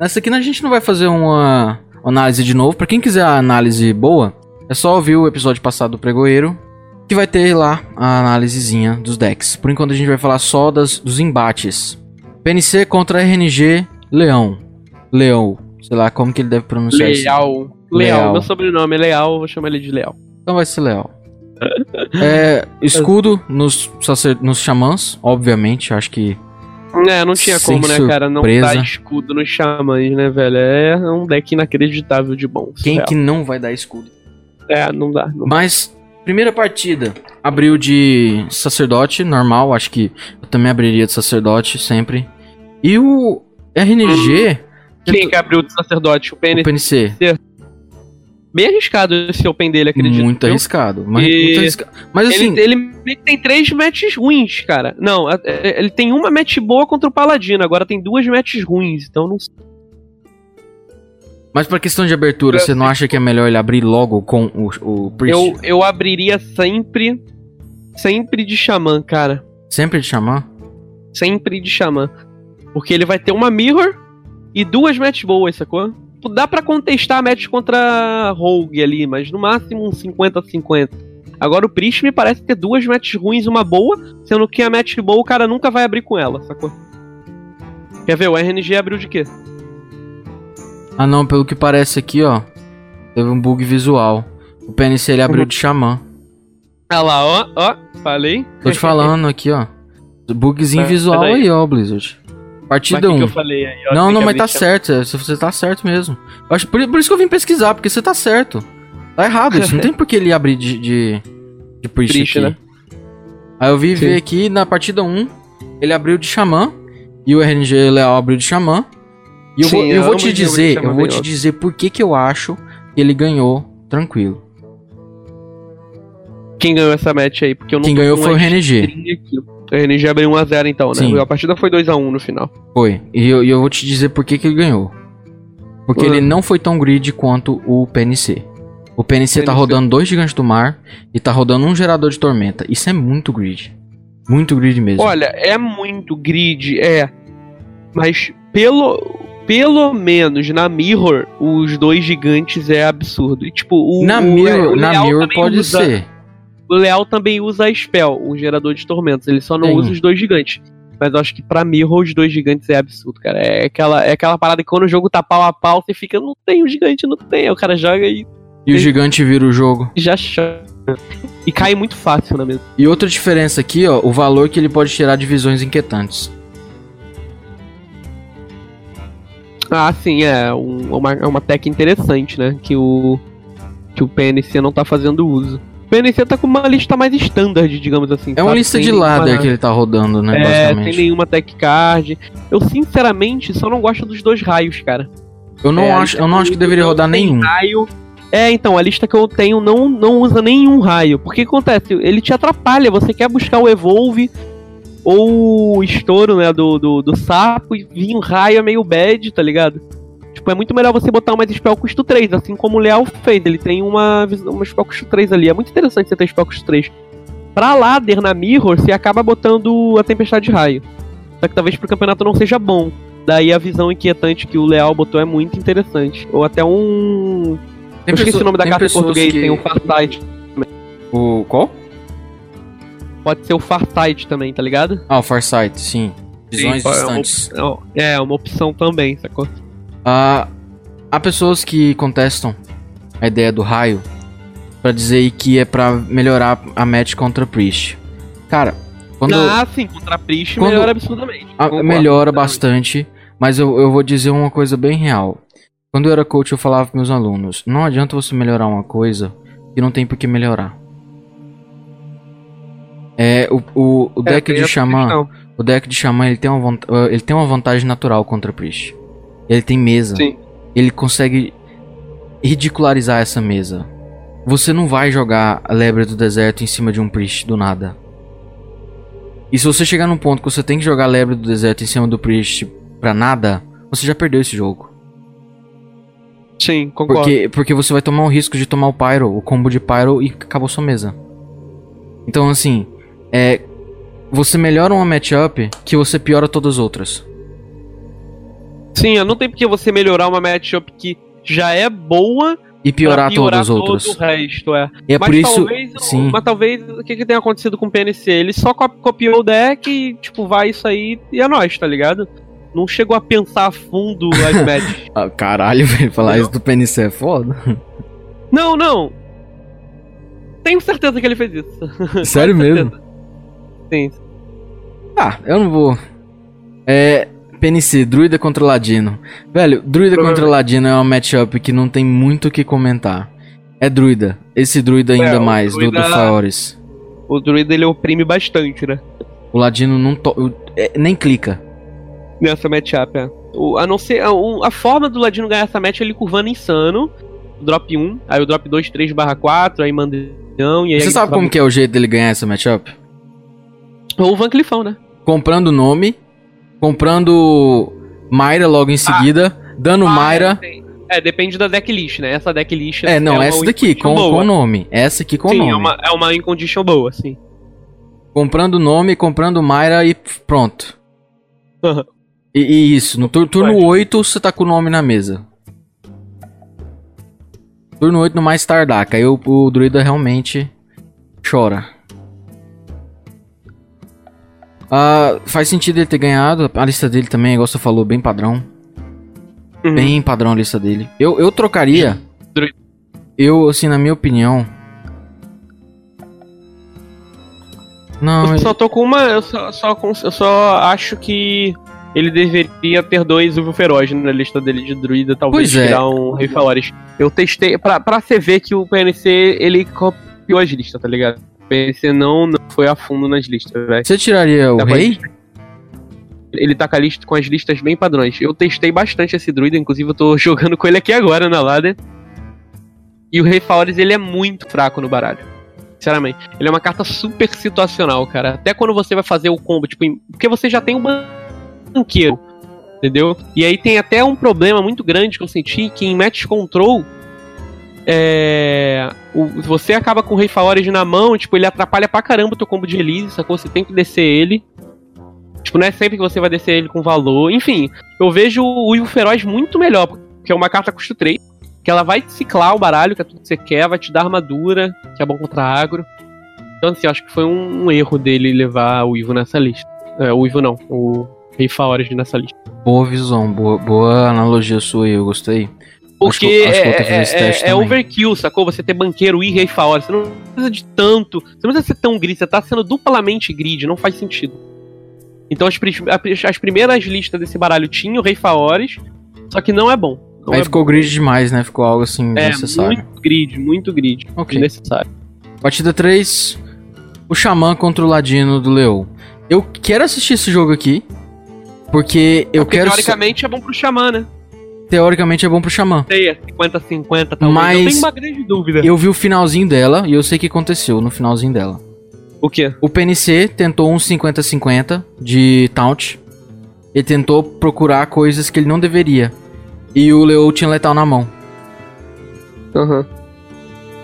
Nessa aqui a gente não vai fazer uma análise de novo. Pra quem quiser a análise boa, é só ouvir o episódio passado do Pregoeiro. Que vai ter lá a análisezinha dos decks. Por enquanto a gente vai falar só das, dos embates. PNC contra RNG Leão. Leão. Sei lá como que ele deve pronunciar isso. Leal. Leal. Leal. Meu sobrenome é Leal, eu vou chamar ele de Leal. Então vai ser leal. É, escudo nos, sacer, nos xamãs, obviamente, acho que. É, não tinha como, né, cara? Não dar escudo nos xamãs, né, velho? É um deck inacreditável de bom. Quem surreal. que não vai dar escudo? É, não dá. Não... Mas, primeira partida, abriu de sacerdote, normal, acho que eu também abriria de sacerdote sempre. E o RNG, Quem que abriu de sacerdote? O o PN. PNC, Bem arriscado esse Open dele, acredito. muito arriscado. Mas, E- muito arriscado. mas assim, Ele, ele meio tem três matches ruins, cara. Não, a- é- ele tem uma match boa contra o Paladino, agora tem duas matches ruins, então não sei. mas pra questão de abertura, você não acha que é melhor ele abrir logo com o, o Priest? Eu, eu abriria sempre. Sempre de Xamã, cara. Sempre de chamar? Sempre de Xamã. Porque ele vai ter uma Mirror e duas matches boas, sacou? Dá pra contestar a match contra Rogue ali, mas no máximo um 50-50. Agora o Priest me parece ter duas matches ruins e uma boa, sendo que a match boa o cara nunca vai abrir com ela, sacou? Quer ver? O RNG abriu de quê? Ah não, pelo que parece aqui, ó. Teve um bug visual. O PNC ele abriu Uhum. de xamã. Olha lá, ó, ó, falei. Tô te falando aqui, ó. Bugzinho É, visual aí, ó, Blizzard. Partida o que, que 1. eu falei aí? ó? Não, não, que mas tá certo. é, se Você tá certo mesmo. Eu acho, por, por isso que eu vim pesquisar, porque você tá certo. Tá errado isso. não tem por que ele abrir de, de, de Priest Priest, né? Aí eu vi Sim. ver aqui na partida 1, ele abriu de Xamã. E o RNG Leal abriu de Xamã. E eu Sim, vou, eu vou ambos te dizer, eu vou te dizer por que que eu acho que ele ganhou tranquilo. Quem ganhou essa match aí? Porque eu não Quem ganhou foi o RNG. aqui. O RNG abriu 1x0 então, né? Sim. A partida foi 2x1 no final. Foi. E eu, eu vou te dizer por que que ele ganhou. Porque Ah. ele não foi tão grid quanto o PNC. O PNC tá PNC. rodando dois gigantes do mar e tá rodando um gerador de tormenta. Isso é muito grid. Muito grid mesmo. Olha, é muito grid, é. Mas pelo, pelo menos na Mirror, os dois gigantes é absurdo. E, tipo, o, na o, Mirror, o na Mirror pode usa- ser. O Leal também usa a Spell, o gerador de tormentos. Ele só não Tem. usa os dois gigantes. Mas eu acho que pra Mirror os dois gigantes é absurdo, cara. É aquela, é aquela parada que quando o jogo tá pau a pau, você fica, não tem o gigante, não tem. Aí o cara joga e E o gigante vira o jogo. já chama. E cai muito fácil na mesa. E outra diferença aqui, ó, o valor que ele pode tirar de visões inquietantes. Ah, sim, é um- uma, é uma tech interessante, né? Que o, que o PNC não tá fazendo uso. O PNC tá com uma lista mais standard, digamos assim. É uma sabe? lista Sem de ladder nenhuma- que ele tá rodando, né, É, sem basicamente. nenhuma tech card. Eu, sinceramente, só não gosto dos dois raios, cara. Eu não É, acho, eu não que acho que deveria rodar nenhum. Raio. É, então, a lista que eu tenho não, não usa nenhum raio. Porque que acontece? Ele te atrapalha. Você quer buscar o Evolve ou o estouro, né, do, do, do sapo e vir um raio é meio bad, tá ligado? Tipo, é muito melhor você botar uma spell custo 3, assim como o Leal fez. Ele tem uma, uma spell custo 3 ali. É muito interessante você ter spell custo 3. Pra ladder na Mirror, você acaba botando a tempestade de raio. Só que talvez pro campeonato não seja bom. Daí a visão inquietante que o Leal botou é muito interessante. Ou até um. Tem eu esqueci pessoa- o nome da carta em português, que- tem o Farsight. O qual? Pode ser o Farsight também, tá ligado? Ah, o Farsight, sim. Visões Sim, é uma distantes. opção- É, uma opção também, sacou? Ah, há pessoas que contestam a ideia do raio pra dizer que é pra melhorar a match contra Priest. Cara, quando Ah, sim, contra a Priest quando- melhora absurdamente. a- Concordo, melhora bastante, mas eu, eu vou dizer uma coisa bem real. Quando eu era coach, eu falava pros meus alunos: não adianta você melhorar uma coisa que não tem por que melhorar. É, o, o, o É, deck tem de Xamã. O deck de Xamã ele tem, uma uh, ele tem uma vantagem natural contra Priest. Ele tem mesa. Sim. Ele consegue ridicularizar essa mesa. Você não vai jogar a Lebre do Deserto em cima de um Priest do nada. E se você chegar num ponto que você tem que jogar a Lebre do Deserto em cima do Priest pra nada, você já perdeu esse jogo. Sim, concordo. Porque, porque você vai tomar o risco de tomar o Pyro, o combo de Pyro e acabou sua mesa. Então assim, é. Você melhora uma matchup que você piora todas as outras. Sim, não tem porque você melhorar uma matchup que já é boa E piorar, piorar todas as todo outras. o resto, é. E é mas por isso. talvez, sim. mas talvez o que, que tenha acontecido com o PNC? Ele só co- copiou o deck e, tipo, vai isso aí e é nóis, tá ligado? Não chegou a pensar a fundo as matches. Ah, caralho, velho, falar Entendeu? isso do PNC é foda. não, não. Tenho certeza que ele fez isso. Sério mesmo? Sim. Ah, eu não vou. É. PNC, Druida contra Ladino. Velho, Druida contra Ladino é uma matchup que não tem muito o que comentar. É Druida. Esse Druida ainda É, o mais, do, do Druida- Faores. O druida ele oprime bastante, né? O Ladino não to... o- é, nem clica. Nessa matchup, é. O, a não ser. A, o- a forma do Ladino ganhar essa match é ele curvando insano. Drop 1, aí o drop 2, 3 barra 4, aí mandão, e aí. Você sabe como que é o jeito dele ganhar essa matchup? Ou o Van Clifão, né? Comprando nome, comprando Mayra logo em seguida, dando Ah, Mayra. É, tem- é, depende da decklist, né? Essa decklist É, não, uma essa daqui, com, com nome. Essa aqui com Sim, nome. é uma, é uma incondition boa, sim. Comprando nome, comprando Mayra e pronto. E, e isso, no tur- turno Pode. 8 você tá com o nome na mesa. Turno 8 no mais Tardak, aí o, o druida realmente chora. Ah, faz sentido ele ter ganhado, a lista dele também, igual você falou, bem padrão. Uhum. Bem padrão a lista dele. Eu, eu trocaria. Eu, assim, na minha opinião. Não, eu ele- só tô com uma. Eu só, só, eu só acho que ele deveria ter dois Uvo Feroz na lista dele de druida, talvez Pois é. tirar um Rei Falores. Eu testei. Pra, pra você ver que o PNC ele copiou as listas, tá ligado? PNC não, não foi a fundo nas listas, velho. você tiraria o pra- rei? Ele tá com, a lista, com as listas bem padrões. Eu testei bastante esse druida, inclusive eu tô jogando com ele aqui agora na ladder. E o Rei Faores, ele é muito fraco no baralho. Sinceramente. Ele é uma carta super situacional, cara. Até quando você vai fazer o combo, tipo, em- porque você já tem um banqueiro, entendeu? E aí tem até um problema muito grande que eu senti, que em match control, é... o- você acaba com o Rei Faores na mão, tipo, ele atrapalha pra caramba o teu combo de release, sacou? Você tem que descer ele. Tipo, não é sempre que você vai descer ele com valor. Enfim, eu vejo o Ivo Feroz muito melhor, porque é uma carta custo 3, que ela vai ciclar o baralho, que é tudo que você quer, vai te dar armadura, que é bom contra agro. Então, assim, eu acho que foi um, um erro dele levar o Ivo nessa lista. É, o Ivo não, o Rei Faores nessa lista. Boa visão, boa, boa analogia sua aí, eu gostei. Porque Acho que- acho é, é- é overkill, sacou? Você ter banqueiro e Rei Faores. Você não precisa de tanto. Você não precisa ser tão grid, você tá sendo duplamente grid, não faz sentido. Então as, as primeiras listas desse baralho tinham o Rei Faores, só que não é bom. Não Aí é ficou grid demais, né? Ficou algo assim É, necessário. muito grid, muito grid. Ok. Desnecessário. Partida 3, o Xamã contra o Ladino do Leão. Eu quero assistir esse jogo aqui, porque eu Porque quero. teoricamente é bom pro Xamã, né? Teoricamente é bom pro Xamã. Sei, é 50-50 talvez. Mas- Não tem uma grande dúvida. Eu vi o finalzinho dela e eu sei o que aconteceu no finalzinho dela. O quê? O PNC tentou um 50-50 de taunt. Ele tentou procurar coisas que ele não deveria. E o Leo tinha letal na mão. Aham.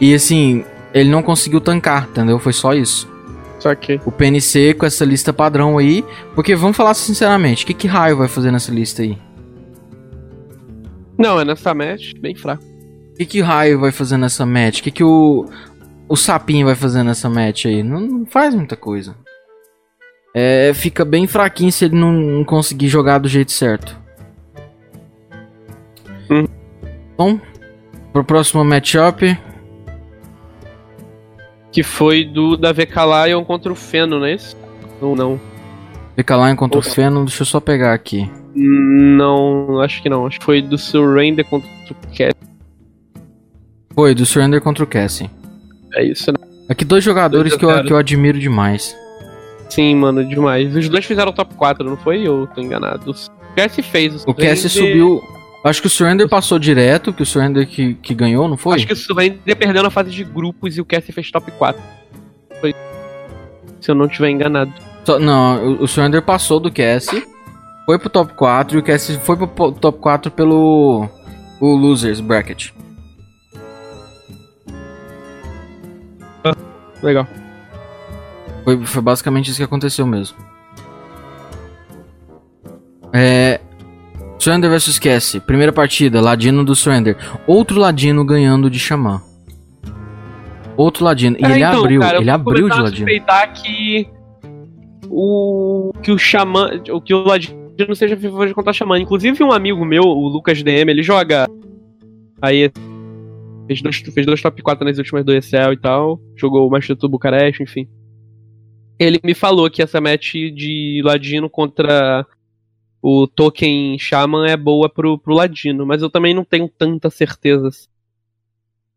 E assim, ele não conseguiu tancar, entendeu? Foi só isso. Só que. O PNC com essa lista padrão aí. Porque vamos falar sinceramente, o que, que raio vai fazer nessa lista aí? Não, é nessa match, bem fraco. O que, que raio vai fazer nessa match? O que, que o. O sapinho vai fazer nessa match aí? Não, não faz muita coisa. É, fica bem fraquinho se ele não, não conseguir jogar do jeito certo. Hum. Bom, pro próximo matchup. Que foi do da VK Lion contra o Feno, não é isso? Ou não? Fica lá contra o. Feno, deixa eu só pegar aqui. Não, acho que não. Acho que foi do Surrender contra o Cat. Foi, do Surrender contra o Cassie. É isso, né? Aqui dois jogadores Dois que eu, que eu admiro demais. Sim, mano, demais. Os dois fizeram top 4, não foi? Eu tô enganado. O Cassie fez. O Cassie Surrender- subiu. Acho que o Surrender passou direto, que o Surrender que, que ganhou, não foi? Acho que o Surrender perdeu na fase de grupos e o Cassie fez top 4. Foi. Se eu não tiver enganado. Só- não, o, o Surrender passou do Cassie, foi pro top 4 e o Cassie foi pro top 4 pelo o Losers Bracket. Legal. Foi, foi basicamente isso que aconteceu mesmo. É. Surrender vs Cassie. Primeira partida, Ladino do Surrender. Outro Ladino ganhando de Xamã. Outro Ladino. E É, ele então, abriu, cara, eu ele abriu de Ladino. suspeitar que o que o xamã, o que o ladino seja vivo contra xamã. Inclusive um amigo meu, o Lucas DM, ele joga aí fez dois, fez dois top 4 nas últimas do ECL e tal, jogou o Master do Bucareste, enfim. Ele me falou que essa match de ladino contra o token Shaman é boa pro, pro ladino, mas eu também não tenho tanta certeza.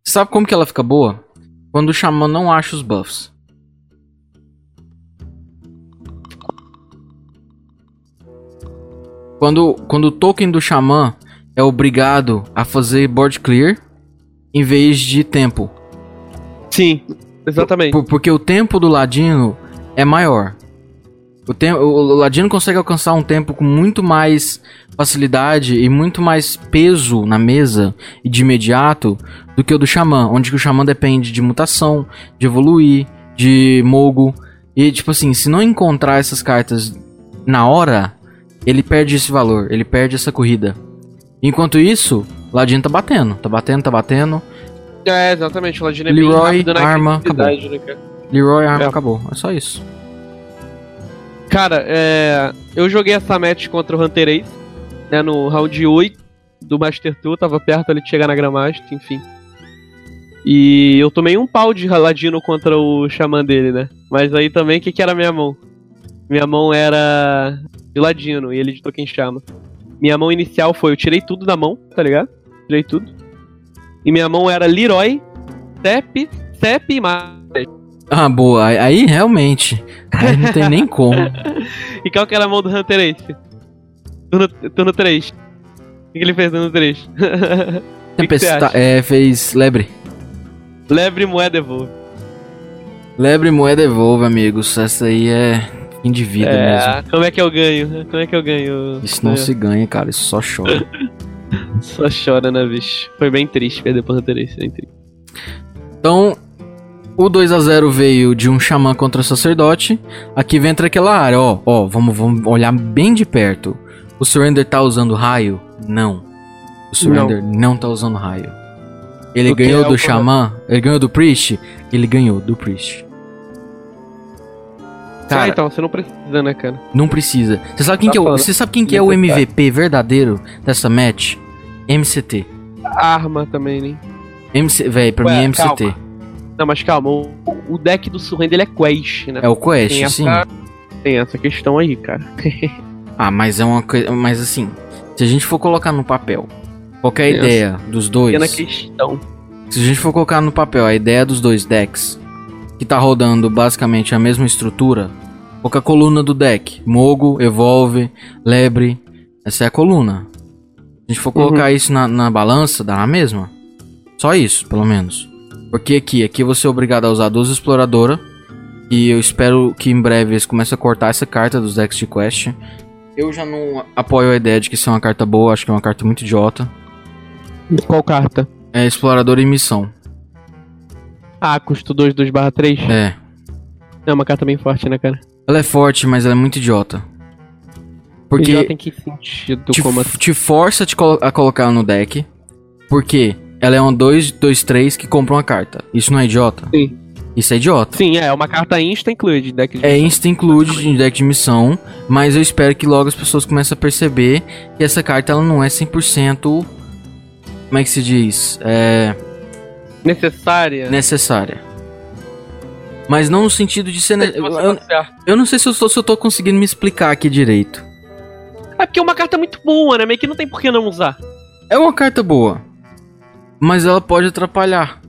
Sabe como que ela fica boa? Quando o Xamã não acha os buffs. Quando, quando o token do Xamã é obrigado a fazer board clear em vez de tempo. Sim, exatamente. Por- porque o tempo do Ladino é maior. O, o, Ladino consegue alcançar um tempo com muito mais facilidade e muito mais peso na mesa e de imediato do que o do Xamã, onde o Xamã depende de mutação, de evoluir, de mogo. E tipo assim, se não encontrar essas cartas na hora, ele perde esse valor, ele perde essa corrida. Enquanto isso, o Ladino tá batendo, tá batendo, tá batendo. É, exatamente. O Ladino é bem Leroy, na arma, agressividade, né, cara? Leroy Arma É. acabou, é só isso. Cara, é, eu joguei essa match contra o Hunter Ace, né, no round 8 do Master Tour, tava perto ali de chegar na Grandmaster, enfim. E eu tomei um pau de Ladino contra o xamã dele, né? Mas aí também, o que, que era minha mão? Minha mão era de Ladino e ele de Token Chama. Minha mão inicial foi, eu tirei tudo da mão, tá ligado? Tirei tudo. E minha mão era Leroy, Sep, Sep e Mar. Ah, boa. Aí- realmente. Aí não tem nem como. E qual que era a mão do Hunter Ace? Turno, turno 3. O que, ele fez no turno 3? que você Tempesta acha? é, fez lebre. Lebre moeda devolve. Lebre moeda devolve, amigos. Essa aí é fim de vida mesmo. É, como é que eu ganho? Como é que eu ganho? Isso não É, se ganha, cara. Isso só chora. Só chora, né, bicho? Foi bem triste perder bem triste. Então, o 2 a 0 veio de um xamã contra o sacerdote. Aqui vem entra aquela área, ó, ó, vamos, vamos olhar bem de perto. O Surrender tá usando raio? Não. O Surrender não, tá usando raio. Ele ganhou é do xamã? Ele ganhou do Priest? Ele ganhou do Priest. Ah, Cara, então, você não precisa, né, cara? não precisa. Você sabe quem Tá que é o, você sabe quem que é o. MVP verdadeiro dessa match? MCT. Arma também, né? MC, véi, pra Ué, mim é MCT. calma. Não, mas calma, o, o deck do Surrender é Quest, né? É o Quest, tem, sim. essa, tem essa questão aí, cara. Ah, mas é uma coisa. Mas assim, se a gente for colocar no papel qualquer Tem ideia dos dois. Pequena questão. Se a gente for colocar no papel a ideia dos dois decks, que tá rodando basicamente a mesma estrutura, qualquer coluna do deck. Mogo, Evolve, Lebre. Essa é a coluna. Se a gente for colocar isso na, na balança, dá a mesma. Só isso, pelo menos. Porque aqui, aqui você é obrigado a usar 12 Exploradora. E eu espero que em breve eles comecem a cortar essa carta dos decks de Quest. Eu já não apoio a ideia de que isso é uma carta boa, acho que é uma carta muito idiota. Qual carta? É Explorador e Missão. Ah, custo 2, 2 barra 3. É. É uma carta bem forte, né, cara? Ela é forte, mas ela é muito idiota. Porque... Porque tem que sentido te, como assim. te força a, te colo- a colocar no deck. Porque ela é um 2, 2, 3 que compra uma carta. Isso não é idiota? Sim. Isso é idiota. Sim, é uma carta insta include deck de É insta include em deck de missão, mas eu espero que logo as pessoas comecem a perceber que essa carta ela não é 100%. Como é que se diz? É. necessária. necessária. Mas não no sentido de ser. ne- Eu, tá eu não sei se eu, tô, se eu tô conseguindo me explicar aqui direito. É porque é uma carta muito boa, né? Meio que não tem por que não usar. É uma carta boa, mas ela pode atrapalhar.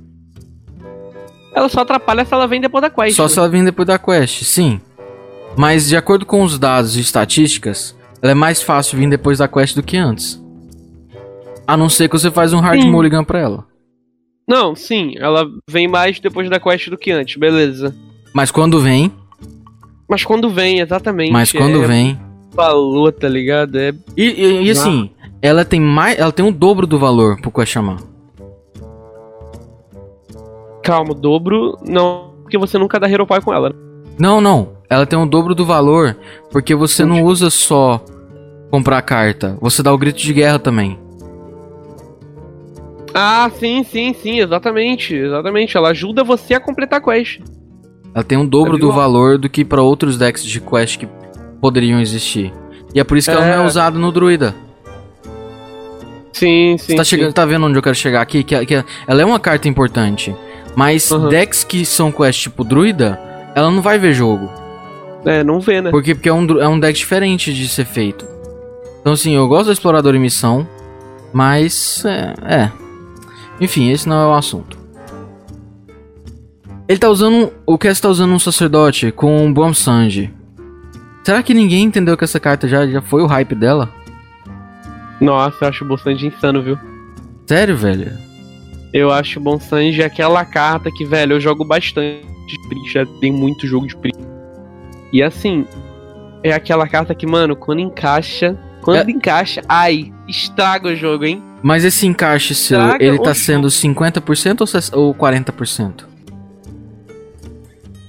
Ela só atrapalha se ela vem depois da quest. Só né? se ela vir depois da quest, sim. Mas de acordo com os dados e estatísticas, ela é mais fácil vir depois da quest do que antes. A não ser que você faz um hard Sim. mulligan pra ela. Não, sim, ela vem mais depois da quest do que antes, beleza. Mas quando vem, Mas quando vem, exatamente. mas quando é, vem. Falou, tá ligado? É. E, e- e assim, ela tem mais. Ela tem o dobro do valor pro Quest chamar. Calma, dobro. Não, porque você nunca dá Hero Power com ela. né? Não, não. Ela tem o dobro do valor porque você não usa só comprar carta. Você dá o grito de guerra também. Ah, sim, sim, sim, exatamente. Exatamente. Ela ajuda você a completar a quest. Ela tem um dobro Tá do valor do que pra outros decks de quest que poderiam existir. E é por isso que ela não é É. usada no druida. Sim, sim. Você tá, sim. chegando, tá vendo onde eu quero chegar aqui? Que, que ela é uma carta importante. Mas Uhum. decks que são quest tipo druida, ela não vai ver jogo. É, não vê, né? Por quê? Porque é um, é um deck diferente de ser feito. Então, assim, eu gosto do Explorador em missão, mas. É, é. Enfim, esse não é o assunto. Ele tá usando. O Cass tá usando um sacerdote com um Bom Sanji. Será que ninguém entendeu que essa carta já, já foi o hype dela? Nossa, eu acho o Bolsanji insano, viu? Sério, velho? Eu acho o Bonsanji aquela carta que, velho, eu jogo bastante de Pri, já tem muito jogo de Pri. E assim, é aquela carta que, mano, quando encaixa, quando É. encaixa, ai, estraga o jogo, hein? Mas esse encaixe seu, Traga ele tá sendo 50% ou ses- ou 40%?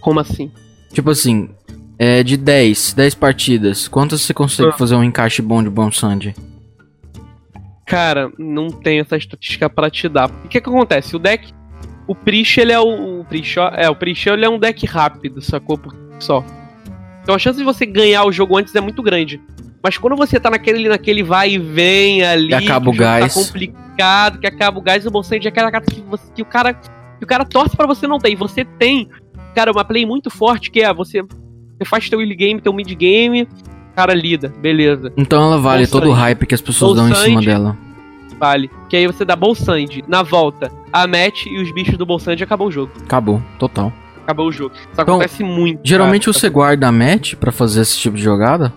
Como assim? Tipo assim, é de 10, 10 partidas, quantas você consegue Ah. fazer um encaixe bom de Bom Sanji? Cara, não tem essa estatística pra te dar. O que que acontece? O deck, o Prish, ele é o, o Prish, é, o Prish, ele é um deck rápido, sacou? Só. Então a chance de você ganhar o jogo antes é muito grande. Mas quando você tá naquele, naquele vai e vem ali, Que acaba que o jogo gás. tá complicado, que acaba o gás, o Bolsonaro é aquela carta que, você- que o cara E o cara torce pra você não ter. E você tem, cara, uma play muito forte que é você, você faz teu early game, teu mid game, cara lida, beleza. Então ela vale Bolsand. todo o hype que as pessoas dão em Bolsand. cima dela. Vale. Que aí você dá Bolsand, na volta, a match e os bichos do Bolsand acabou o jogo. Acabou, total. Acabou o jogo. Isso Então, acontece muito. Geralmente cara. você guarda a match pra fazer esse tipo de jogada?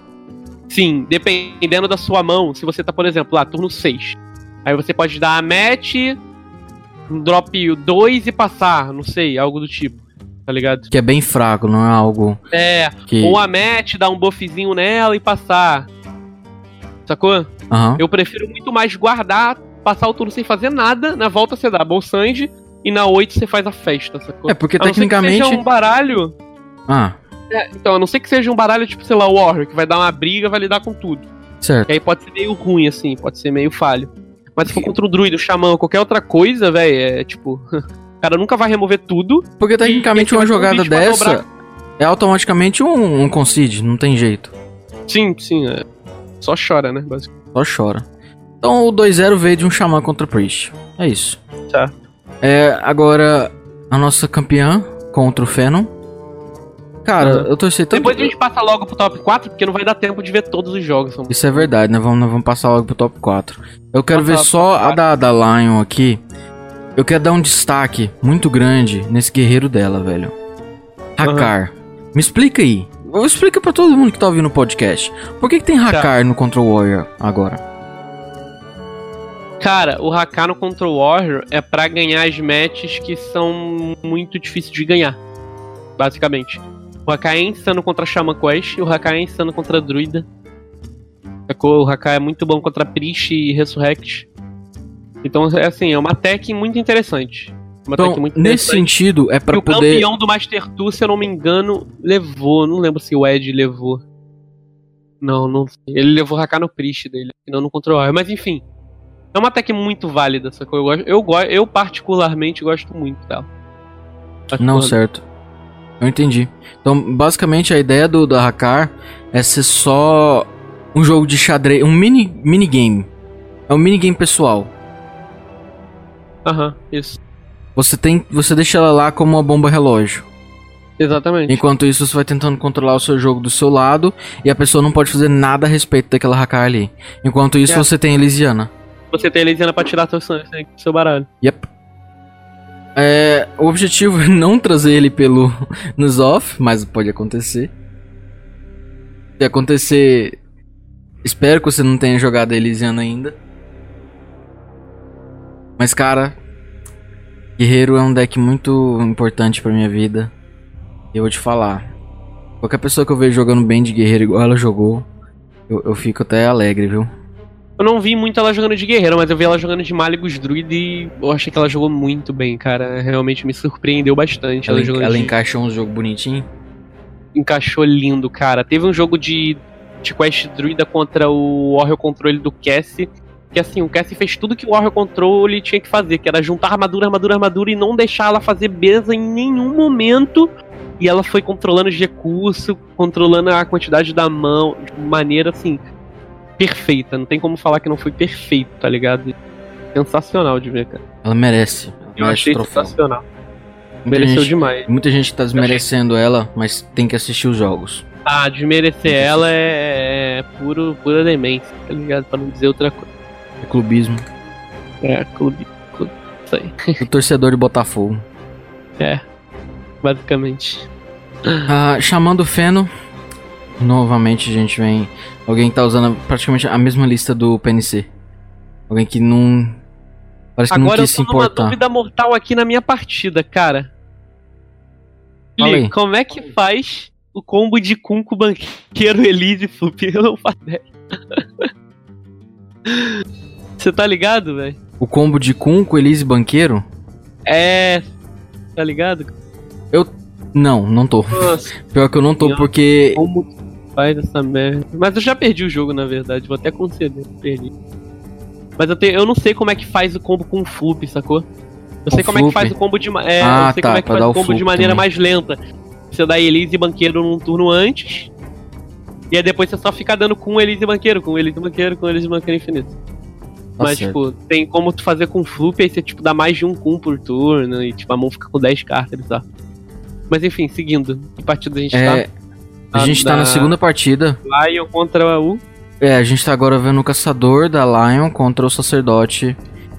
Sim, dependendo da sua mão, se você tá, por exemplo, lá, turno 6. Aí você pode dar a match, um drop 2 e passar, não sei, algo do tipo. Tá ligado? Que é bem fraco, não é algo É, que. ou a match, dar um buffzinho nela e passar. Sacou? Aham. Eu prefiro muito mais guardar, passar o turno sem fazer nada, na volta você dá Bolsand e na 8 você faz a festa, sacou? É, porque A não tecnicamente. seja um baralho. Ah, É, então, a não ser que seja um baralho tipo, sei lá, Warrior, que vai dar uma briga, vai lidar com tudo. certo. Que aí pode ser meio ruim, assim, pode ser meio falho. Mas se for contra o druida, o xamã, qualquer outra coisa, velho, é tipo. O cara nunca vai remover tudo. Porque tecnicamente e uma um jogada dessa é automaticamente um, um concede, não tem jeito. Sim, sim, é. Só chora, né? Basicamente. Só chora. Então o 2-0 veio de um xamã contra o Priest. É isso. Tá. É, agora a nossa campeã contra o Fenon. Cara, Uhum. eu torci tanto. Depois a gente passa logo pro top 4, porque não vai dar tempo de ver todos os jogos. São... Isso é verdade, né? Vamos, vamos passar logo pro top 4. Eu quero Passar ver só a da, da Lion aqui. Eu quero dar um destaque muito grande nesse guerreiro dela, velho. Hakar. Me explica aí. Explica pra todo mundo que tá ouvindo o podcast. Por que, que tem Hakar no Control Warrior agora? Cara, o Haká no Control Warrior é pra ganhar as matches que são muito difíceis de ganhar. Basicamente. O Haká é insano contra Shaman Quest e o Haká é insano contra Druida. Sacou? O Haká é muito bom contra Priest e Resurrect. Então, é assim, é uma tech muito interessante. Uma Então, tech muito nesse interessante. sentido, é E pra o poder. campeão do Master 2, se eu não me engano, levou. Não lembro se o Ed levou. Não, não sei. Ele levou o Haká no Priest dele, não no Control Warrior. Mas enfim. É uma tech muito válida, sacou? Eu, gosto, eu, eu particularmente gosto muito dela. Não, certo. Eu entendi. Então, basicamente, a ideia do da Hakar é ser só um jogo de xadrez, um mini minigame. É um minigame pessoal. Aham, isso. Você tem, você deixa ela lá como uma bomba relógio. Exatamente. Enquanto isso, você vai tentando controlar o seu jogo do seu lado e a pessoa não pode fazer nada a respeito daquela Hakar ali. Enquanto isso, É. você tem a Elisiana. Você tem a Elisiana pra tirar seu, seu, seu baralho. Yep. É, o objetivo é não trazer ele pelo nos off, mas pode acontecer. Se acontecer, espero que você não tenha jogado a Elisiana ainda. Mas cara, Guerreiro é um deck muito importante pra minha vida. Eu vou te falar, qualquer pessoa que eu vejo jogando bem de Guerreiro igual ela jogou, eu, eu fico até alegre, viu? Eu não vi muito ela jogando de guerreiro, mas eu vi ela jogando de Malygos Druid e eu achei que ela jogou muito bem, cara. Realmente me surpreendeu bastante. Ela, Ela, ela de... encaixou um jogo bonitinho. encaixou lindo, cara. Teve um jogo de, de Quest Druida contra o Warrior Control do Cassie. Que assim, o Cassie fez tudo que o Warrior Control tinha que fazer, que era juntar armadura, armadura, armadura e não deixar ela fazer beleza em nenhum momento. E ela foi controlando os recursos, controlando a quantidade da mão, de maneira assim, perfeita. Não tem como falar que não foi perfeito, tá ligado? Sensacional de ver, cara. Ela merece. Ela Eu merece achei troféu. sensacional. Muita Mereceu gente, demais. muita gente tá desmerecendo ela, mas tem que assistir os jogos. Ah, desmerecer ela é, é puro, pura demência, tá ligado? Pra não dizer outra coisa. É clubismo. É, clube. clube isso aí. O torcedor de Botafogo. É. Basicamente. Ah, chamando o Feno. Novamente a gente vem. Alguém que tá usando praticamente a mesma lista do PNC. Alguém que não. Parece que não Agora eu quis se tô numa importar. dúvida mortal aqui na minha partida, cara. Fala aí. como é que faz o combo de Kunko, Banqueiro, Elise e Flup? Eu não faço ideia. Você tá ligado, velho? O combo de Kun com Elise Banqueiro? É. Tá ligado? Não, não tô. Nossa, Pior que eu não tô, Não. porque. como faz essa merda? Mas eu já perdi o jogo, na verdade. Vou até conceder. Perdi. Mas eu, tenho, eu não sei como é que faz o combo com o Flup, sacou? Eu sei Com como é que faz o combo de. É, Ah, eu sei tá, como é que faz o o combo de maneira também. mais lenta. Você dá Elise e Banqueiro num turno antes. E aí depois você só fica dando com Elise e Banqueiro, com Elise e Banqueiro, com Elise e Banqueiro infinito. Tá mas, certo. tipo, tem como tu fazer com flup, aí você, tipo, dá mais de um cum por turno, e, tipo, a mão fica com 10 cartas, bizarro. Mas, enfim, seguindo. Que partida a gente É, tá? A gente tá na da- segunda partida. Lion contra o... É, a gente tá agora vendo o caçador da Lion contra o sacerdote.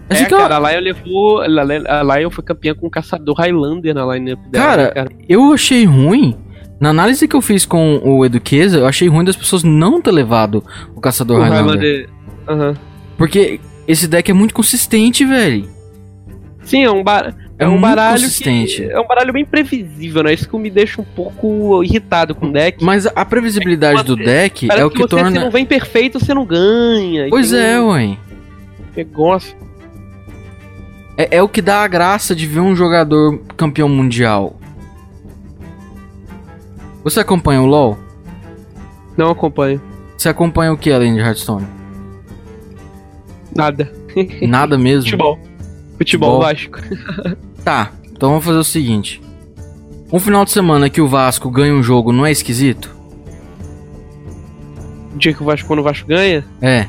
É, aqui, ó, cara, a Lion levou... A Lion foi campeã com o caçador Highlander na lineup dela. Cara, né, cara. eu achei ruim. Na análise que eu fiz com o Eduqueza, eu achei ruim das pessoas não ter levado o caçador O Highlander. Highlander... Aham. Porque esse deck é muito consistente, velho. Sim, é um, bar... É é um baralho consistente. que... É um baralho bem previsível, né? Isso que me deixa um pouco irritado com o deck. Mas a previsibilidade do deck é o que, você, se torna. não vem perfeito, você não ganha. Pois é, um ué. negócio. É, é o que dá a graça de ver um jogador campeão mundial. Você acompanha o LoL? Não acompanho. Você acompanha o que além de Hearthstone? Nada. Nada mesmo? Futebol. Futebol. Vasco. Tá, então vamos fazer o seguinte. Um final de semana que o Vasco ganha um jogo não é esquisito? O dia que o Vasco, quando o Vasco ganha, É.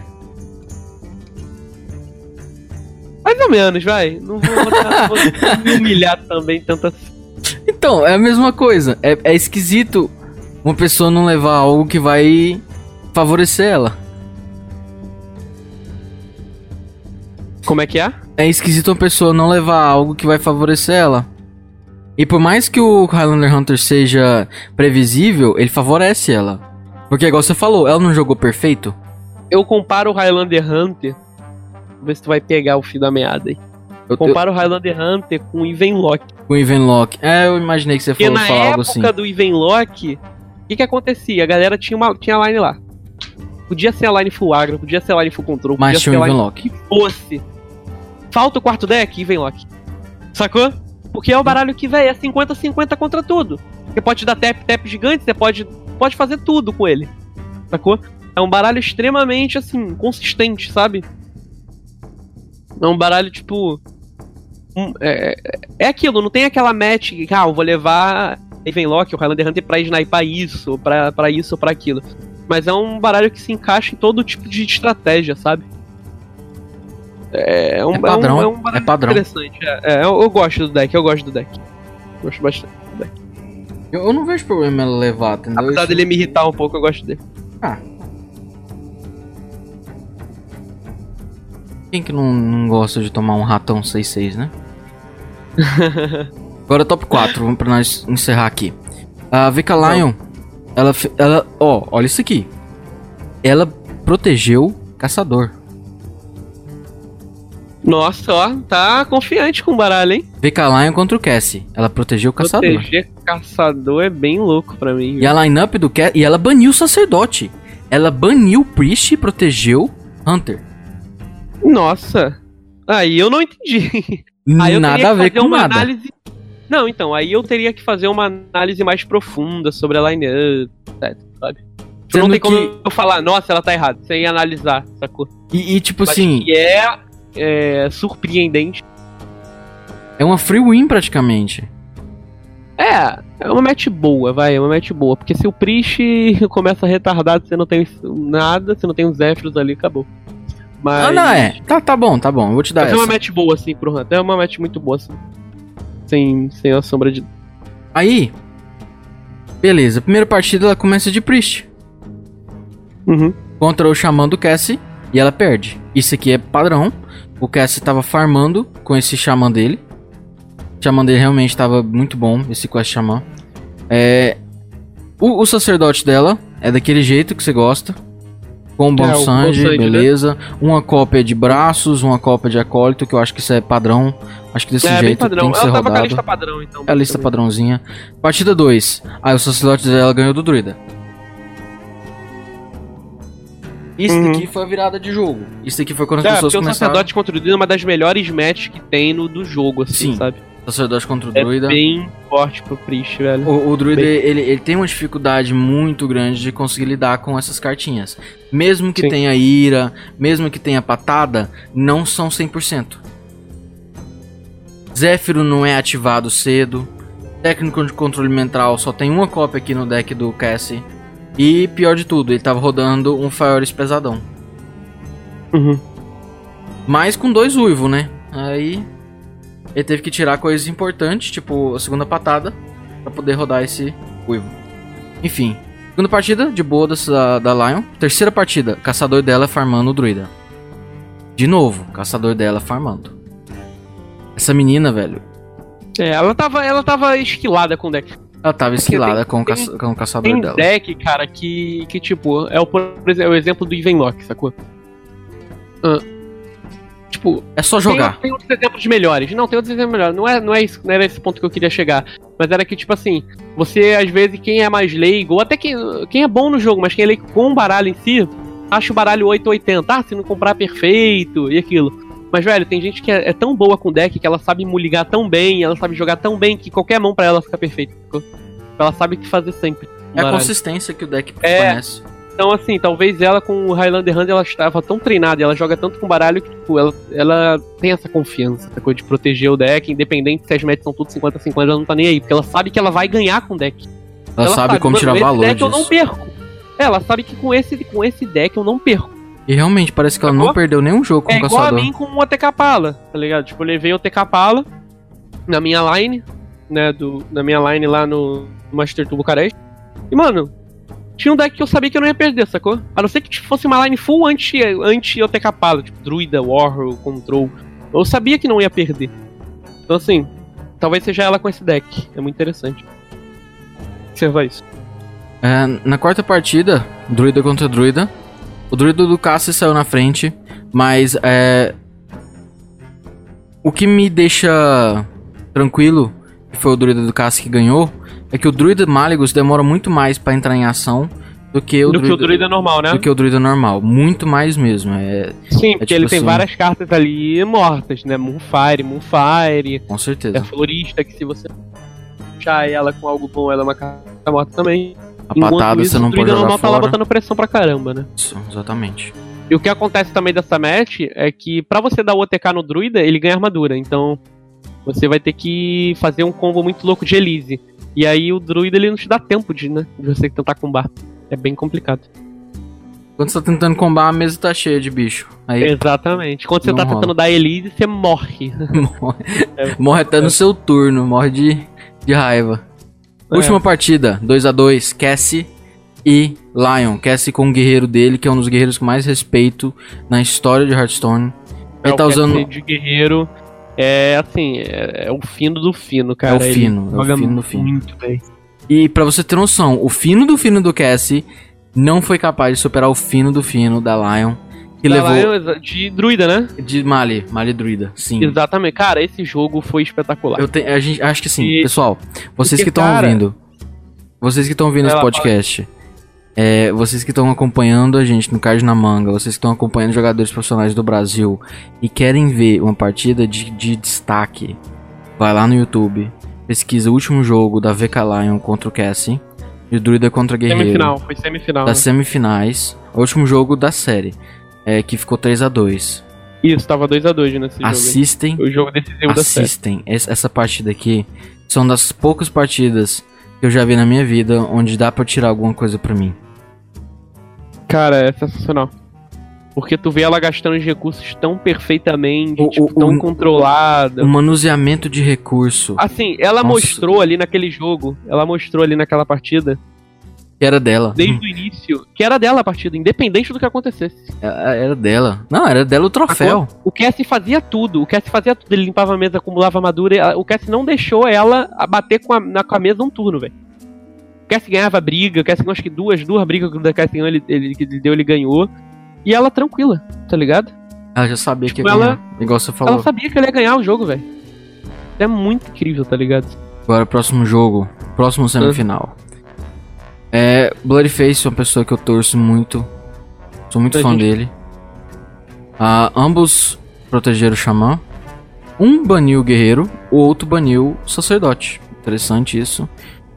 mais ou menos, vai. Não vou, vou me humilhar também tanto assim. Então, é a mesma coisa. É, é esquisito uma pessoa não levar algo que vai favorecer ela. Como é que é? É esquisito uma pessoa não levar algo que vai favorecer ela. E por mais que o Highlander Hunter seja previsível, ele favorece ela. Porque, igual você falou, ela não jogou perfeito. Eu comparo o Highlander Hunter. Vamos ver se tu vai pegar o fio da meada aí. Eu, eu, Comparo o Highlander Hunter com o Ivenlock. com o Evenlock. É, eu imaginei que você Porque falou na falar algo época assim. do Ivenlock, o que que acontecia? A galera tinha, uma, tinha line lá. Podia ser a line full agro, podia ser a line full control, Mas podia tinha ser o a line Evenlock. que fosse. Falta o quarto deck e vem Loki. Sacou? Porque é o baralho que, velho, é 50-50 contra tudo. Você pode dar tap, tap gigante, você pode, pode fazer tudo com ele. Sacou? É um baralho extremamente, assim, consistente, sabe? É um baralho, tipo. um- é, é aquilo, não tem aquela match que, ah, eu vou levar Ravenlock ou Highlander Hunter pra sniper isso, pra, pra isso ou pra aquilo. Mas é um baralho que se encaixa em todo tipo de estratégia, sabe? É, um, É padrão, um, é um é padrão. interessante. É, é, eu, eu gosto do deck, eu gosto do deck. Gosto bastante. Eu, eu não vejo problema ela levar, entendeu? Apesar dele me irritar um pouco, eu gosto dele. Ah. Quem que não, não gosta de tomar um ratão 6-6, né? Agora top 4, vamos pra nós encerrar aqui. A Vika Lion, ela, ela, ó, olha isso aqui. Ela protegeu caçador. Nossa, ó, tá confiante com o baralho, hein? Vika Lion contra o Cassie. Ela protegeu o caçador. Proteger caçador é bem louco pra mim. E a lineup do Cassie, e ela baniu o sacerdote. Ela baniu o Priest e protegeu Hunter. Nossa. Aí eu não entendi. Aí eu Nada que a ver com nada. análise. Não, então, aí eu teria que fazer uma análise mais profunda sobre a line-up, sabe? Tipo, não Sendo tem como que- eu falar, nossa, ela tá errada, sem analisar, sacou? E, e, tipo Mas assim, que é, é surpreendente. é uma free win praticamente. É, é uma match boa, vai, é uma match boa. Porque se o Priest começa retardado, você não tem nada, você não tem os Zephyros ali, acabou. Mas. Ah, não, é. Tá, tá bom, tá bom. Eu vou te dar Mas é uma essa. match boa, assim, pro Hunter. É uma match muito boa, assim. Sem, sem a sombra de. Aí, beleza. Primeira partida ela começa de Priest. Uhum. Contra o Xamã do Cassie. E ela perde. Isso aqui é padrão. O Cassie tava farmando com esse Xamã dele. O Xamã dele realmente tava muito bom, esse Quest Xamã. É... O, o sacerdote dela é daquele jeito que você gosta. Com o É, né? beleza. Uma cópia de braços, uma cópia de acólito, que eu acho que isso é padrão. Acho que desse é, jeito tem que ser Ela rodado. lista padrão, então. É a lista basicamente. padrãozinha. Partida 2. Aí o sacerdote dela ganhou do druida. Isso Uhum. daqui foi a virada de jogo. Isso daqui foi quando as É, pessoas porque o começaram. sacerdote contra o Druida é uma das melhores matches que tem no do jogo, assim, Sim. sabe? Sacerdote contra o É druida. bem forte pro Priest, velho. O, o druida, bem- ele, ele tem uma dificuldade muito grande de conseguir lidar com essas cartinhas. Mesmo que Sim. tenha ira, mesmo que tenha patada, não são 100%. Zéfiro não é ativado cedo. Técnico de controle mental só tem uma cópia aqui no deck do Cassie. E pior de tudo, ele tava rodando um Fires pesadão. Uhum. Mas com dois uivos, né? Aí ele teve que tirar coisas importantes, tipo a segunda patada, pra poder rodar esse uivo. Enfim, segunda partida, de boa da, da Lion. Terceira partida, caçador dela farmando o druida. De novo, caçador dela farmando. Essa menina, velho. É, ela tava, ela tava esquilada com o deck. Ela tava esquilada tem, com, o caça, com o caçador tem dela. Tem deck, cara, que, que tipo, é o, por exemplo, é o exemplo do Ivenlock, sacou? Uh, tipo. É só jogar. Tem, tem, outros exemplos melhores. Não, tem outros exemplos melhores. Não, é, não, é isso, não era esse ponto que eu queria chegar. Mas era que, tipo assim, você, às vezes, quem é mais leigo, ou até quem, quem é bom no jogo, mas quem é leigo com o baralho em si, acha o baralho 880. Ah, se não comprar perfeito e aquilo. Mas, velho, tem gente que é, é, tão boa com deck que ela sabe ligar tão bem, ela sabe jogar tão bem que qualquer mão para ela fica perfeita. Ela sabe o que fazer sempre. É a consistência que o deck é, conhece. Então, assim, talvez ela com o Highlander Hand ela estava tão treinada, ela joga tanto com baralho que, tipo, ela, ela tem essa confiança, essa coisa de proteger o deck, independente se as metas são tudo 50-50, ela não tá nem aí, porque ela sabe que ela vai ganhar com o deck. Ela, ela sabe, sabe, como tirar valor deck disso. eu não perco. Ela sabe que com esse, com esse deck eu não perco. E realmente, parece que ela não perdeu nenhum jogo com é o caçador. É igual a mim com o OTK Pala, tá ligado? Tipo, eu levei o OTK Pala na minha line, né, do, na minha line lá no Master Tour Bucareste. E, mano, tinha um deck que eu sabia que eu não ia perder, sacou? A não ser que fosse uma line full anti-OTK anti Pala, tipo Druida, Warrior, Control. Eu sabia que não ia perder. Então, assim, talvez seja ela com esse deck. É muito interessante. Observa isso. É, na quarta partida, Druida contra Druida, o druida do Cassie saiu na frente, mas é. O que me deixa tranquilo, que foi o druida do Cassie que ganhou, é que o druida Maligus demora muito mais para entrar em ação do que o, do druida, que o druida normal, né? Do que o druida normal. Muito mais mesmo. É, Sim, é porque tipo ele tem assim, várias cartas ali mortas, né? Moonfire, Moonfire. Com certeza. É florista, que se você puxar ela com algo bom, ela é uma carta morta também. A patada você não pode jogar normal fora. tá lá botando pressão pra caramba, né? Isso, exatamente. E o que acontece também dessa match é que para você dar o OTK no druida, ele ganha armadura. Então você vai ter que fazer um combo muito louco de Elise. E aí o druida ele não te dá tempo de, né, de você tentar combar. É bem complicado. Quando você tá tentando combar, a mesa tá cheia de bicho. Aí Exatamente. Quando você tá rola. tentando dar Elise, você morre. morre, morre até no seu turno, morre de, de raiva. É. Última partida, 2 a 2 Cassie e Lion. Cassie com o guerreiro dele, que é um dos guerreiros com mais respeito na história de Hearthstone. É, Ele tá o usando. De guerreiro é assim, é, é o fino do fino, cara. É o Ele fino, é o fino do fino. Muito bem. E pra você ter noção, o fino do fino do Cassie não foi capaz de superar o fino do fino da Lion. Que Da levou. Lion, de druida, né? De Mali, Mali Druida, sim. Exatamente. Cara, esse jogo foi espetacular. Eu te- a gente, acho que sim, E- pessoal. Vocês que estão cara- ouvindo. Vocês que estão ouvindo esse podcast. é, vocês que estão acompanhando a gente no Card na Manga, vocês que estão acompanhando jogadores profissionais do Brasil e querem ver uma partida de, de destaque, vai lá no YouTube, pesquisa o último jogo da VK Lion contra o Cassie, e o Druida contra Guerreiro. Semifinal, foi semifinal. Das né? semifinais, o último jogo da série, é, que ficou 3 a 2 Isso, tava 2x2 nesse jogo. Assistem aí. O jogo decisivo da série. assistem es- essa partida aqui são das poucas partidas que eu já vi na minha vida onde dá pra tirar alguma coisa pra mim. Cara, é sensacional. Porque tu vê ela gastando os recursos tão perfeitamente, O- tipo, o- tão o- controlada. O manuseamento de recurso Assim, ela Nossa. mostrou ali naquele jogo, ela mostrou ali naquela partida, que era dela. desde o início, que era dela a partida, independente do que acontecesse. Era era dela. Não, era dela o troféu. O Cassie fazia tudo, o Cassie fazia tudo, ele limpava a mesa, acumulava armadura, ela- o Cassie não deixou ela a bater com a, na, com a mesa um turno, velho. O Cassie ganhava briga, o Cassie acho que duas, duas brigas que o Cassie ganhou, ele, ele, que ele deu, ele ganhou. E ela tranquila, tá ligado? Ela já sabia que ia Tipo, ela- ganhar. Igual você falou. Ela sabia que ele ia ganhar o jogo, velho. É muito incrível, tá ligado? Agora, próximo jogo. Próximo semifinal. É. Bloodyface é uma pessoa que eu torço muito. Sou muito A fã gente- dele. Ah, ambos protegeram o Xamã. Um baniu o guerreiro, o outro baniu o sacerdote. Interessante isso.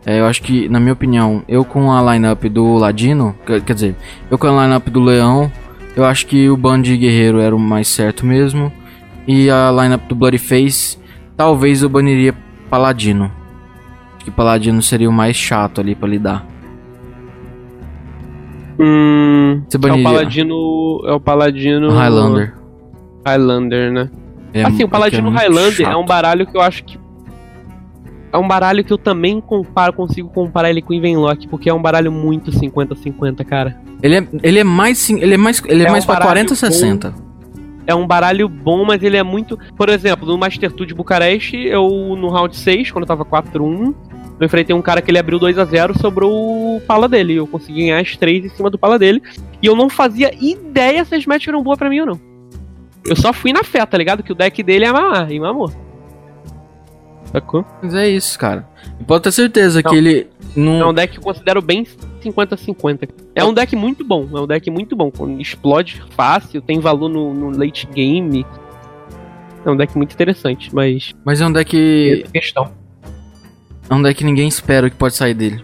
É, eu acho que, na minha opinião, eu com a lineup do Ladino, quer dizer, eu com a lineup do Leão, eu acho que o ban de guerreiro era o mais certo mesmo. E a lineup do Bloodyface, talvez eu baniria Paladino. Acho que Paladino seria o mais chato ali pra lidar. Hum. É o Paladino. É o Paladino. Highlander. Highlander, né? É, assim, o é Paladino muito Highlander é um baralho que eu acho que. É um baralho que eu também comparo, consigo comparar ele com o Ivenlock, porque é um baralho muito 50-50, cara. Ele é, ele é mais ele é mais ele é, É um mais pra baralho 40 60. É um baralho bom, mas ele é muito. Por exemplo, no Master Tour de Bucareste, eu no round 6, quando eu tava 4-1, eu enfrentei um cara que ele abriu 2 a 0 sobrou o pala dele. Eu consegui ganhar as 3 em cima do pala dele. E eu não fazia ideia se as matches eram boas pra mim ou não. Eu só fui na fé, tá ligado? Que o deck dele é mamar, e mamou. Sacou? Mas é isso, cara. Pode ter certeza Não. que ele não É um deck que eu considero bem 50-50. É um deck muito bom, é um deck muito bom. Explode fácil, tem valor no, no late game. É um deck muito interessante, mas. mas é um deck Essa questão. É um deck que ninguém espera que pode sair dele.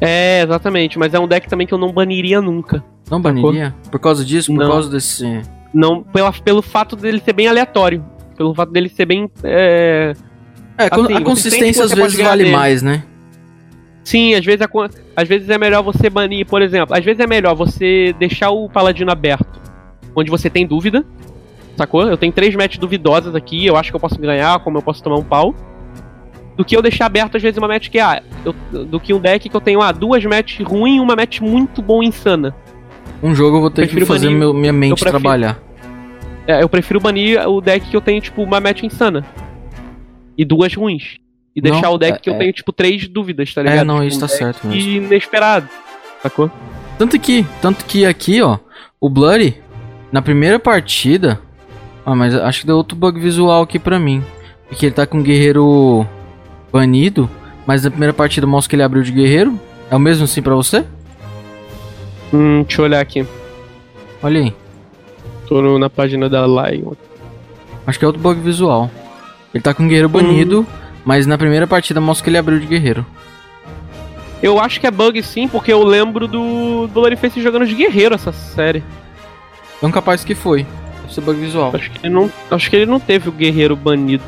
É, exatamente, mas é um deck também que eu não baniria nunca. Não baniria? Por causa disso, por Não. causa desse Não, pela, pelo fato dele ser bem aleatório. Pelo fato dele ser bem. É... É, Assim, a consistência às vezes vale dele. mais, né? Sim, às vezes, é, às vezes é melhor você banir, por exemplo, às vezes é melhor você deixar o paladino aberto, onde você tem dúvida, sacou? Eu tenho três matches duvidosas aqui, eu acho que eu posso ganhar, como eu posso tomar um pau. Do que eu deixar aberto, às vezes, uma match que, ah, eu- do que um deck que eu tenho, ah, duas matches ruins e uma match muito bom e insana. Um jogo eu vou ter que Prefiro fazer banir- minha mente prefiro- trabalhar. É, eu prefiro banir o deck que eu tenho, tipo, uma match insana. E duas ruins. E Não, deixar o deck é- que eu é. tenho, tipo, três dúvidas, tá ligado? É, não, Tipo, isso um tá certo mesmo. Inesperado. Sacou? Tanto que, tanto que aqui, ó, o Blurry, na primeira partida. Ah, mas acho que deu outro bug visual aqui pra mim. Porque ele tá com o guerreiro banido, mas na primeira partida mostra que ele abriu de guerreiro. É o mesmo assim pra você? Hum, deixa eu olhar aqui. Olha aí. Tô no- na página da Lion. Acho que é outro bug visual. Ele tá com guerreiro banido, mas na primeira partida mostra que ele abriu de guerreiro. Eu acho que é bug sim, porque eu lembro do, do Loriface jogando de guerreiro essa série. Então capaz que foi. Deve ser bug visual. Acho que ele não, acho que ele não teve o guerreiro banido.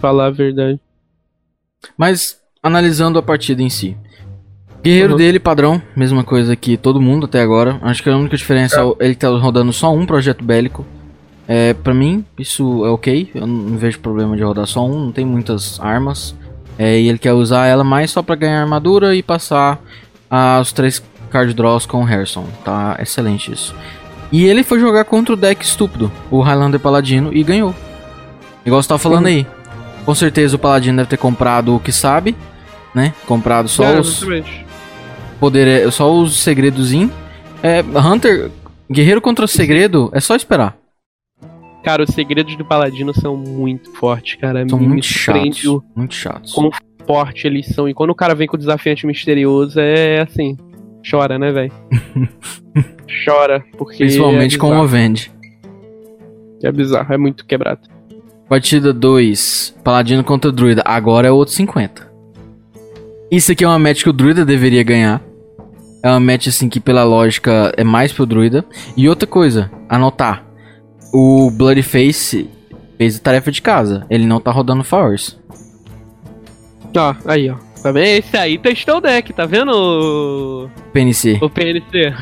pra Falar a verdade. Mas analisando a partida em si. Guerreiro Uhum. dele, padrão, mesma coisa que todo mundo até agora. Acho que a única diferença é ele tá rodando só um projeto bélico. É, pra mim, isso é ok. Eu não vejo problema de rodar só um, não tem muitas armas. É, e ele quer usar ela mais só pra ganhar armadura e passar ah, os três card draws com o Harrison. Tá excelente isso. E ele foi jogar contra o deck estúpido, o Highlander Paladino, e ganhou. Igual você tava falando Uhum. aí. Com certeza o Paladino deve ter comprado o que sabe, né? Comprado só É, os exatamente. poder, só os segredozinhos. É, Hunter, guerreiro contra segredo, é só esperar. Cara, os segredos do Paladino são muito fortes, cara. São Me muito chatos, o muito chatos. como forte eles são. E quando o cara vem com o desafiante misterioso, é assim. Chora, né, velho? Chora, porque. Principalmente é com o bizarro, Avenge. É bizarro, é muito quebrado. Partida 2, Paladino contra Druida. Agora é outro 50. Isso aqui é uma match que o Druida deveria ganhar. É uma match assim que pela lógica é mais pro Druida. E outra coisa, anotar. O Bloody Face fez a tarefa de casa. Ele não tá rodando Force. Ó, aí, ó. Tá vendo? Esse aí testou o deck, tá vendo? o- PNC. O PNC.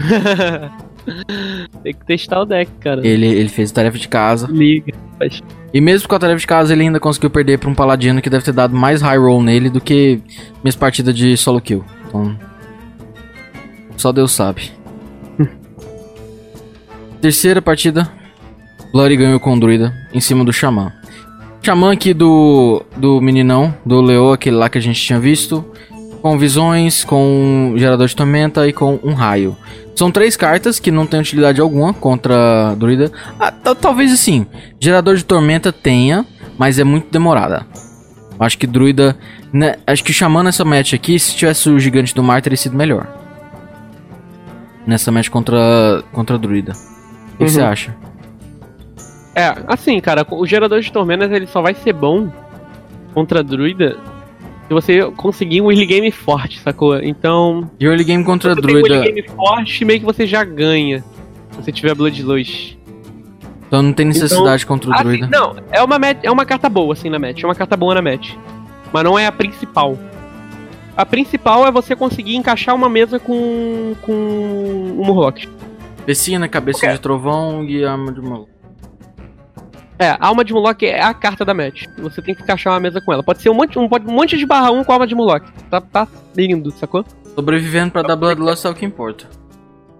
Tem que testar o deck, cara. Ele, ele fez a tarefa de casa. Liga. Faz- E mesmo com a tarefa de casa, ele ainda conseguiu perder pra um paladino que deve ter dado mais high roll nele do que minhas partidas de solo kill. Então. Só Deus sabe. Terceira partida. Bloody ganhou com o druida em cima do xamã. Xamã aqui do, do meninão, do Leo, aquele lá que a gente tinha visto. Com visões, com gerador de tormenta e com um raio. São três cartas que não têm utilidade alguma contra druida. Ah, ta- talvez assim, gerador de tormenta tenha, mas é muito demorada. Acho que druida, né, acho que o xamã nessa match aqui, se tivesse o gigante do mar, teria sido melhor. Nessa match contra contra druida. O que Uhum. você acha? É, assim, cara, o gerador de tormentas ele só vai ser bom contra druida se você conseguir um early game forte, sacou? Então, E early game contra você tem um druida, early game forte, meio que você já ganha. Se você tiver Bloodlust. então não tem necessidade contra o Assim, druida. não, é uma, match, é uma carta boa, assim, na match. É uma carta boa na match. Mas não é a principal. A principal é você conseguir encaixar uma mesa com, com o Murloc. Piscina, cabeça Ok. de trovão e arma de maluco. É, a alma de Moloch é a carta da match. Você tem que encaixar uma mesa com ela. Pode ser um monte, um, um monte de barra 1 com a alma de Moloch. Tá, tá lindo, sacou? Sobrevivendo pra dar Bloodlust é o que importa.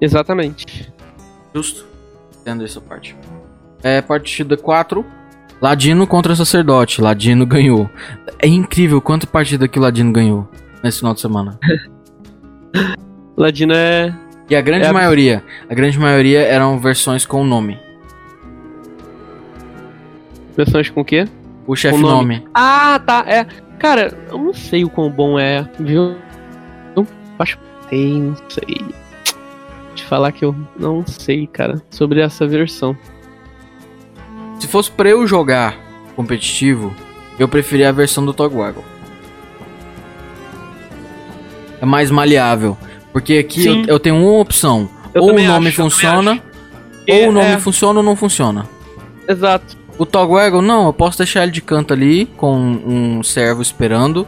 Exatamente. Justo. Entendo essa parte. É, partida 4. Ladino contra Sacerdote. Ladino ganhou. É incrível quanta partida que o Ladino ganhou nesse final de semana. Ladino é. E a grande É maioria, a grande maioria eram versões com nome. Versões com o quê? O chefe nome. nome. Ah, tá. É. Cara, eu não sei o quão bom é, viu? Eu acho que não sei. Te falar que eu não sei, cara, sobre essa versão. Se fosse pra eu jogar competitivo, eu preferia a versão do Togwaggle. É mais maleável. Porque aqui eu, eu tenho uma opção. Eu ou o nome acho, funciona, ou o nome é, funciona ou não funciona. Exato. O Togwaggle, não, eu posso deixar ele de canto ali, com um servo esperando.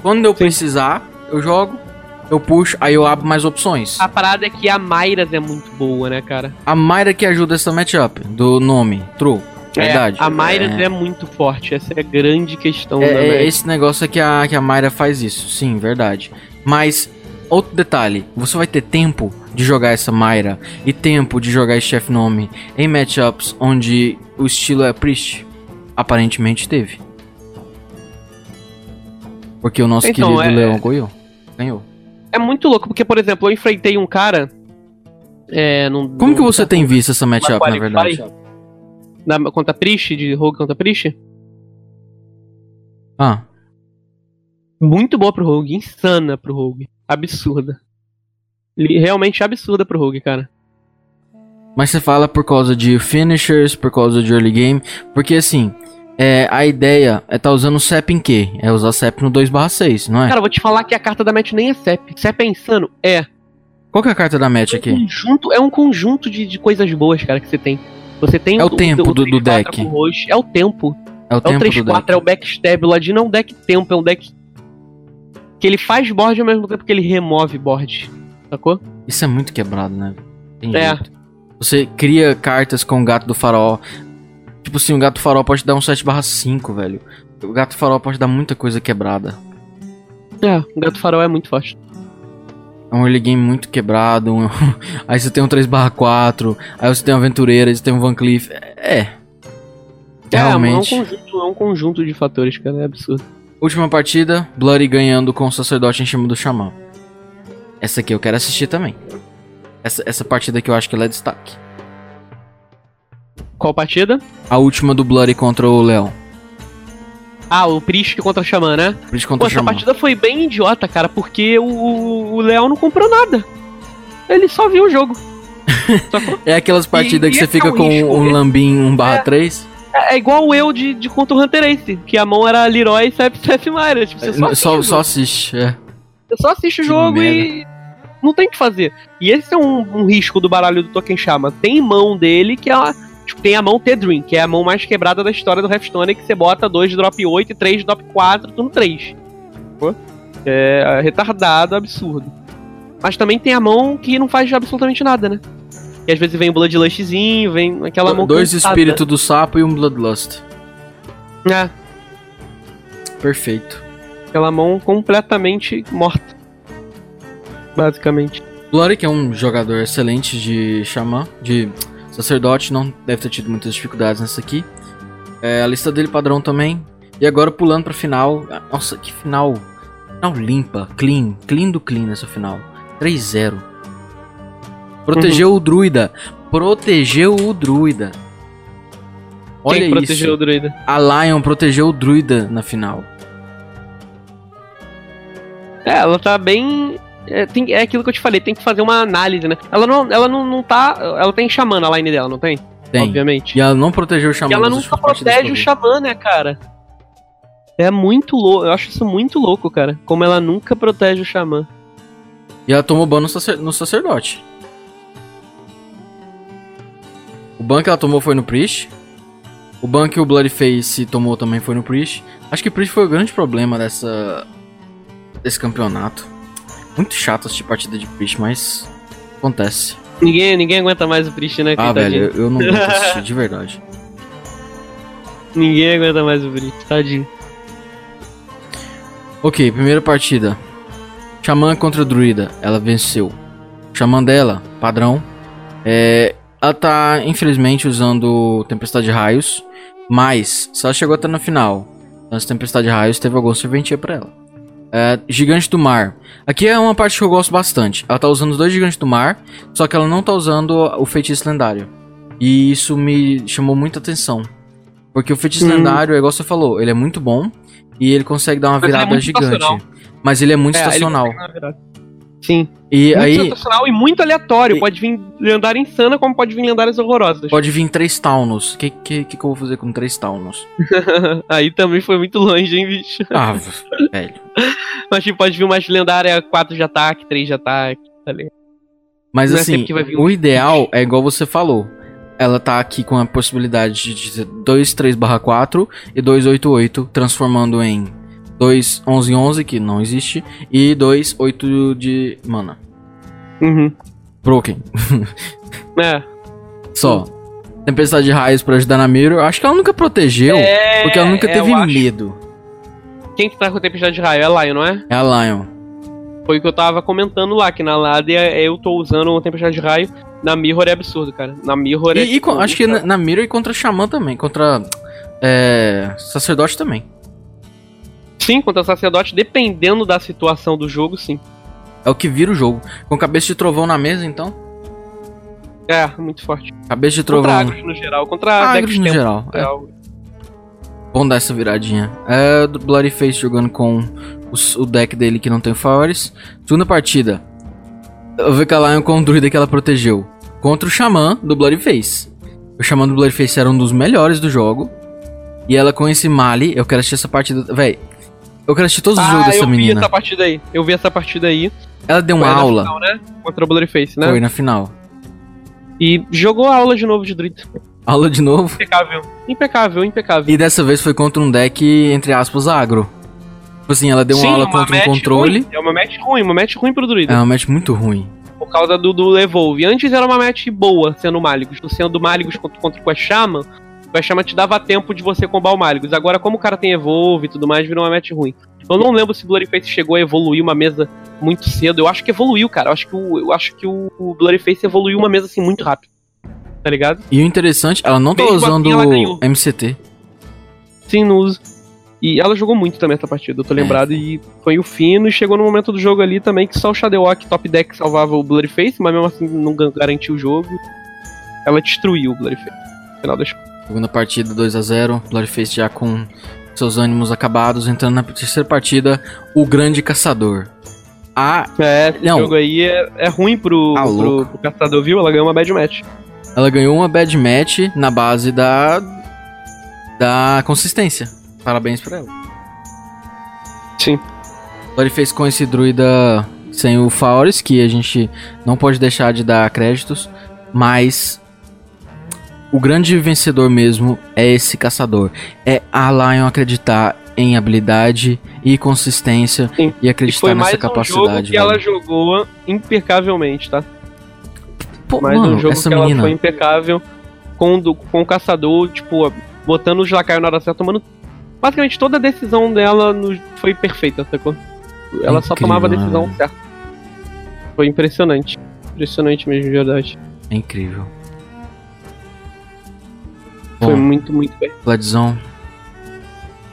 Quando eu precisar, eu jogo, eu puxo, aí eu abro mais opções. A parada é que a Myras é muito boa, né, cara? A Mayra que ajuda essa matchup, do nome, true. Verdade. É, a Myras É. é. muito forte, essa é a grande questão da É, é match. esse negócio é que a, que a Mayra faz isso, sim, verdade. Mas, outro detalhe, você vai ter tempo de jogar essa Mayra e tempo de jogar esse chef nome em matchups onde o estilo é Priest? Aparentemente teve. Porque o nosso Então, querido é- Leão ganhou. Ganhou. É muito louco, porque, por exemplo, eu enfrentei um cara. É, num, Como que num- você tem visto essa matchup, na verdade? Na, contra Priest, de Rogue contra Priest? Ah, Muito boa pro Rogue, insana pro Rogue. Absurda. Realmente absurda pro Rogue, cara. mas você fala por causa de finishers, por causa de early game, porque assim, é, a ideia é tá usando o CEP em quê? É usar CEP no 2/6, não é? Cara, eu vou te falar que a carta da match nem é CEP. CEP é insano? É. Qual que é a carta da match É um aqui? conjunto, é um conjunto de, de coisas boas, cara, que você tem. Você tem É o tempo do- do 3-4 deck. roxo, É o tempo. É o É o tempo do 3-4, deck. é o backstab. O Ladino é um deck tempo, é um deck que ele faz board ao mesmo tempo que ele remove board. Sacou? Isso é muito quebrado, né? Tem É. jeito. Você cria cartas com o gato do farol. Tipo assim, o gato do farol pode dar um 7/5, velho. O gato do farol pode dar muita coisa quebrada. É, o Gato Farol é muito forte. É um early game muito quebrado. um- Aí você tem um 3/4. Aí você tem um aventureira, aí você tem um Van Cleef. É. É, é um, Realmente. conjunto, é um conjunto de fatores, cara. É absurdo. Última partida, Bloody ganhando com o sacerdote em cima do xamã. Essa aqui eu quero assistir também. Essa, essa partida aqui eu acho que ela é destaque. Qual partida? A última do Bloody contra o Leão. Ah, o Priest contra o Xamã, né? Pô, contra o essa xamã. partida foi bem idiota, cara, porque o, o Leão não comprou nada. Ele só viu o jogo. É aquelas partidas E- que e você esse fica é um com risco, um né? lambin 1/3. É, é igual eu de, de contra o Hunter Ace, que a mão era Leroy e Seth Myra. Tipo, você só Só, só assiste, é. Você só assiste o jogo e não tem o que fazer. E esse é um, um risco do baralho do Token Chama. Tem mão dele que é uma, tipo, tem a mão T-Dream, que é a mão mais quebrada da história do Hearthstone, que você bota 2 de drop 8 e 3 de drop 4, tudo 3. É retardado, absurdo. Mas também tem a mão que não faz absolutamente nada, né? E às vezes vem um Bloodlustzinho, vem aquela mão Dois espíritos do sapo e um Bloodlust. É, Perfeito. Aquela mão completamente morta. Basicamente. Bloody, que é um jogador excelente de xamã, de sacerdote, não deve ter tido muitas dificuldades nessa aqui. É, a lista dele padrão também. E agora pulando pra final. Nossa, que final. Final limpa, clean, clean do clean nessa final. 3-0. Protegeu o druida. Protegeu o druida. Olha Quem isso. protegeu o druida? A Lion protegeu o druida na final. É, ela tá bem. É, tem- é aquilo que eu te falei, tem que fazer uma análise, né? Ela não, ela não, não tá. Ela tem xamã na line dela, não tem? Tem. Obviamente. E ela não protegeu o xamã. E ela nunca protege o xamã, né, cara? É muito louco. Eu acho isso muito louco, cara. Como ela nunca protege o xamã. E ela tomou ban no, sacer- no sacerdote. O ban que ela tomou foi no Priest. O ban que o Bloodface tomou também foi no Priest. Acho que o Priest foi o grande problema dessa. Desse campeonato. Muito chato assistir partida de Priest, mas. acontece. Ninguém, ninguém aguenta mais o Priest, né? Ah, velho, eu eu não vou assistir, de verdade. Ninguém aguenta mais o Breach, tadinho. Ok, primeira partida. Xamã contra Druida. Ela venceu. Xamã dela, padrão. É, ela tá, infelizmente, usando Tempestade de Raios. Mas, se ela chegou até na final, essa Tempestade de Raios teve alguma serventia pra ela. É, Gigante do Mar. Aqui é uma parte que eu gosto bastante. Ela tá usando os dois Gigantes do Mar, só que ela não tá usando o Feitiço Lendário. E isso me chamou muita atenção. Porque o Feitiço Hum. Lendário, é igual você falou, ele é muito bom. E ele consegue dar uma Mas é virada muito gigante. Mas ele é muito É, estacional. Sim. E muito aí sensacional e muito aleatório. E- Pode vir lendária insana, como pode vir lendárias horrorosas. pode vir três Taunos. O que, que, que, eu vou fazer com três Taunos? Aí também foi muito longe, hein, bicho. Ah, velho. Mas tipo, pode vir umas lendárias 4 de ataque, 3 de ataque, tá ligado? Mas Não é assim, vir um o ideal é igual você falou. Ela tá aqui com a possibilidade de dizer 2 3/4 e 288, transformando em 2 11 11, que não existe, e 2 8 de mana. Uhum. Broken. É. Só. Tempestade de raios pra ajudar na Mirror. Acho que ela nunca protegeu, É, porque ela nunca é, teve eu medo. Quem que tá com tempestade de raio? É a Lion, não é? É a Lion. Foi o que eu tava comentando lá, que na Ladia eu tô usando uma tempestade de raio. Na Mirror é absurdo, cara. Na Mirror é. E, e tipo, acho que na, na Mirror e contra Xamã também. Contra. É. Sacerdote também. Sim, contra sacerdote, dependendo da situação do jogo, sim. É o que vira o jogo. Com cabeça de trovão na mesa, então. É, muito forte. Cabeça de Contra trovão. agros no geral, contra Agros no geral. É. Bom dar essa viradinha. É do Bloody Face jogando com os- o deck dele que não tem Flowers. Segunda partida. Eu vi que a Lion com o druida que ela protegeu. Contra o Xamã do Bloody Face. O Xamã do Bloody Face era um dos melhores do jogo. E ela com esse Mali, eu quero assistir essa partida. Véi, eu quero assistir todos os jogos Ah, dessa eu vi menina. essa partida aí. Eu vi essa partida aí. Ela deu Foi uma na aula. final, né? Contra o Blurryface, né? Foi na final. E jogou a aula de novo de Druid. Aula de novo. Impecável. Impecável, impecável. E dessa vez foi contra um deck, entre aspas, agro. Tipo assim, ela deu uma Sim, aula uma contra um controle. ruim. É uma match ruim, uma match ruim pro Druid. É uma match muito ruim. Por causa do, do Evolve. Antes era uma match boa, sendo Maligos. Sendo Maligos contra, contra o Quashama, o Quashama te dava tempo de você combar o Maligos. Agora, como o cara tem Evolve e tudo mais, virou uma match ruim. Eu não lembro se o Blurryface chegou a evoluir uma mesa muito cedo. Eu acho que evoluiu, cara. Eu acho que o, eu acho que o, o Blurryface evoluiu uma mesa assim muito rápido. Tá ligado? E o interessante, ela não tá Mesmo assim, usando ganhou. MCT. Sim, no uso. E ela jogou muito também essa partida, eu tô É. lembrado. E foi o fino, e chegou no momento do jogo ali também que só o Shadowwalk top deck salvava o Blurryface, mas mesmo assim não garantiu o jogo. Ela destruiu o Blurryface. No final das contas. Segunda partida 2 a 0 Bloodface já com seus ânimos acabados. Entrando na terceira partida, o Grande Caçador. A, É, esse Não. jogo aí é, é ruim pro, Tá pro, pro caçador, viu? Ela ganhou uma bad match. ela ganhou uma bad match na base da. da consistência. Parabéns pra ela. Sim. Bloodface com esse druida sem o Faores, que a gente não pode deixar de dar créditos, mas o grande vencedor mesmo é esse caçador. É a Lion acreditar em habilidade e consistência Sim. e E acreditar foi nessa mais um jogo capacidade. que ela jogou impecavelmente, tá? Pô, Mais mano, um jogo essa que ela menina. foi impecável com, o do- com o caçador, tipo, botando os lacaios na hora certa, tomando. Basicamente toda a decisão dela no- foi perfeita, sacou? Ela só tomava a decisão velho? certa. Foi impressionante. Impressionante mesmo, de verdade. É incrível. Foi Bom, muito, muito bem. Vladzão,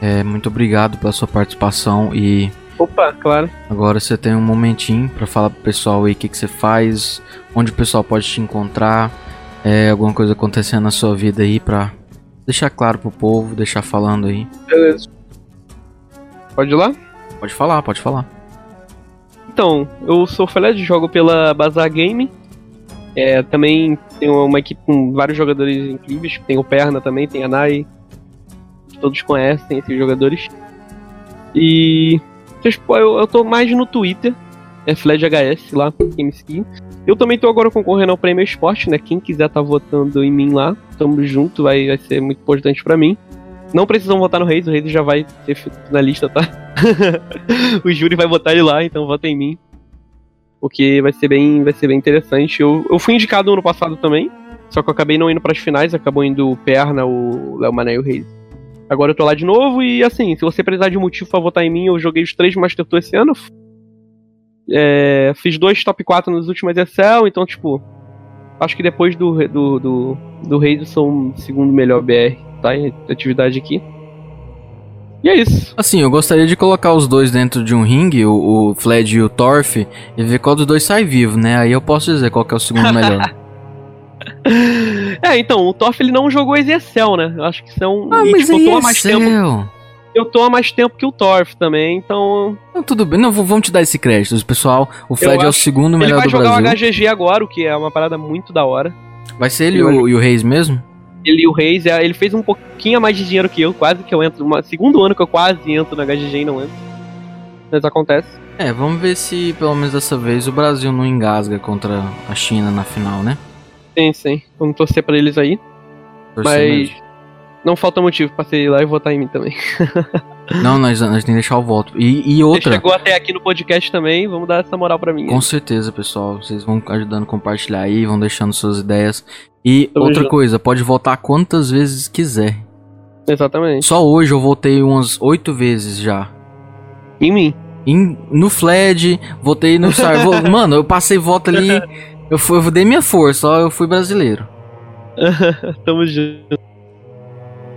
é, muito obrigado pela sua participação e Opa, claro. Agora você tem um momentinho pra falar pro pessoal aí o que, que você faz, onde o pessoal pode te encontrar, é, alguma coisa acontecendo na sua vida aí pra deixar claro pro povo, deixar falando aí. Beleza. Pode ir lá? Pode falar, pode falar. Então, eu sou Feled, jogo pela Bazar Game. É, também tenho uma equipe com vários jogadores incríveis. Tem o Perna também, tem a Nai. Todos conhecem esses jogadores. E. Eu, eu tô mais no Twitter. É FledHS lá, seguir. Eu também tô agora concorrendo ao Prêmio Esporte, né? Quem quiser tá votando em mim lá, tamo junto, vai, vai ser muito importante pra mim. Não precisam votar no Reis, o Reis já vai ser finalista, tá? o júri vai votar ele lá, então vota em mim. Porque vai ser bem, vai ser bem interessante. Eu, eu fui indicado ano passado também, só que eu acabei não indo pras finais, acabou indo o Perna, o Léo Mané e o Reis. Agora eu tô lá de novo e assim, se você precisar de motivo pra votar em mim, eu joguei os três Master Tour esse ano. É, fiz dois top 4 nos últimos Excel, então, tipo, acho que depois do, do, do, do Reis eu sou o segundo melhor BR, tá? Em atividade aqui. E é isso. Assim, eu gostaria de colocar os dois dentro de um ringue, o, o Fled e o Torf, e ver qual dos dois sai vivo, né? Aí eu posso dizer qual que é o segundo melhor. é, então, o Torf ele não jogou Excel, né? Eu acho que isso é um. Ah, e, mas tipo, aí eu tô há mais tempo. Eu tô há mais tempo que o Torf também, então. Não, tudo bem, não, vamos te dar esse crédito. Pessoal, o Fled é o segundo Ele melhor vai do jogar Brasil. o HGG agora, o que é uma parada muito da hora. Vai ser ele e o, e o Reis mesmo? Ele e o Reis, é, ele fez um pouquinho a mais de dinheiro que eu, quase que eu entro. Uma, segundo ano que eu quase entro na HGG e não entro. Mas acontece. É, vamos ver se pelo menos dessa vez o Brasil não engasga contra a China na final, né? Sim, sim. Vamos torcer pra eles aí. Torcer mas mesmo. Não falta motivo pra você ir lá e votar em mim também. Não, nós, nós temos que deixar o voto. E, e Você outra, chegou até aqui no podcast também, vamos dar essa moral pra mim. com certeza, pessoal, vocês vão ajudando a compartilhar aí, vão deixando suas ideias. E Tamo outra junto. coisa, pode votar quantas vezes quiser. Exatamente. Só hoje eu votei umas oito vezes já. Em mim. Em- no Fled, votei no vo- Mano, eu passei voto ali. Eu, fui, eu dei minha força, ó, eu fui brasileiro. Tamo junto.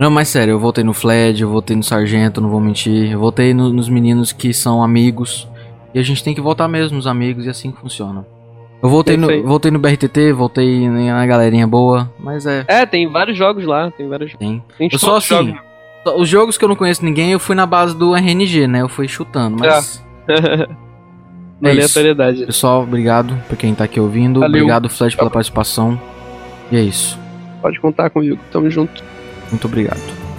Não, mas sério, eu votei no Fled, eu votei no Sargento, não vou mentir. Eu votei no- nos meninos que são amigos. E a gente tem que votar mesmo nos amigos e assim que funciona. Eu voltei no, voltei no BRTT, voltei na galerinha boa, mas é, É, tem vários jogos lá, tem vários. tem. Tem Eu os assim, jogos. só- os jogos que eu não conheço ninguém, eu fui na base do RNG, né? Eu fui chutando, mas... É isso. aleatoriedade. Pessoal, obrigado por quem tá aqui ouvindo. Valeu. Obrigado, Flash, pela participação. E é isso. Pode contar comigo, tamo junto. Muito obrigado.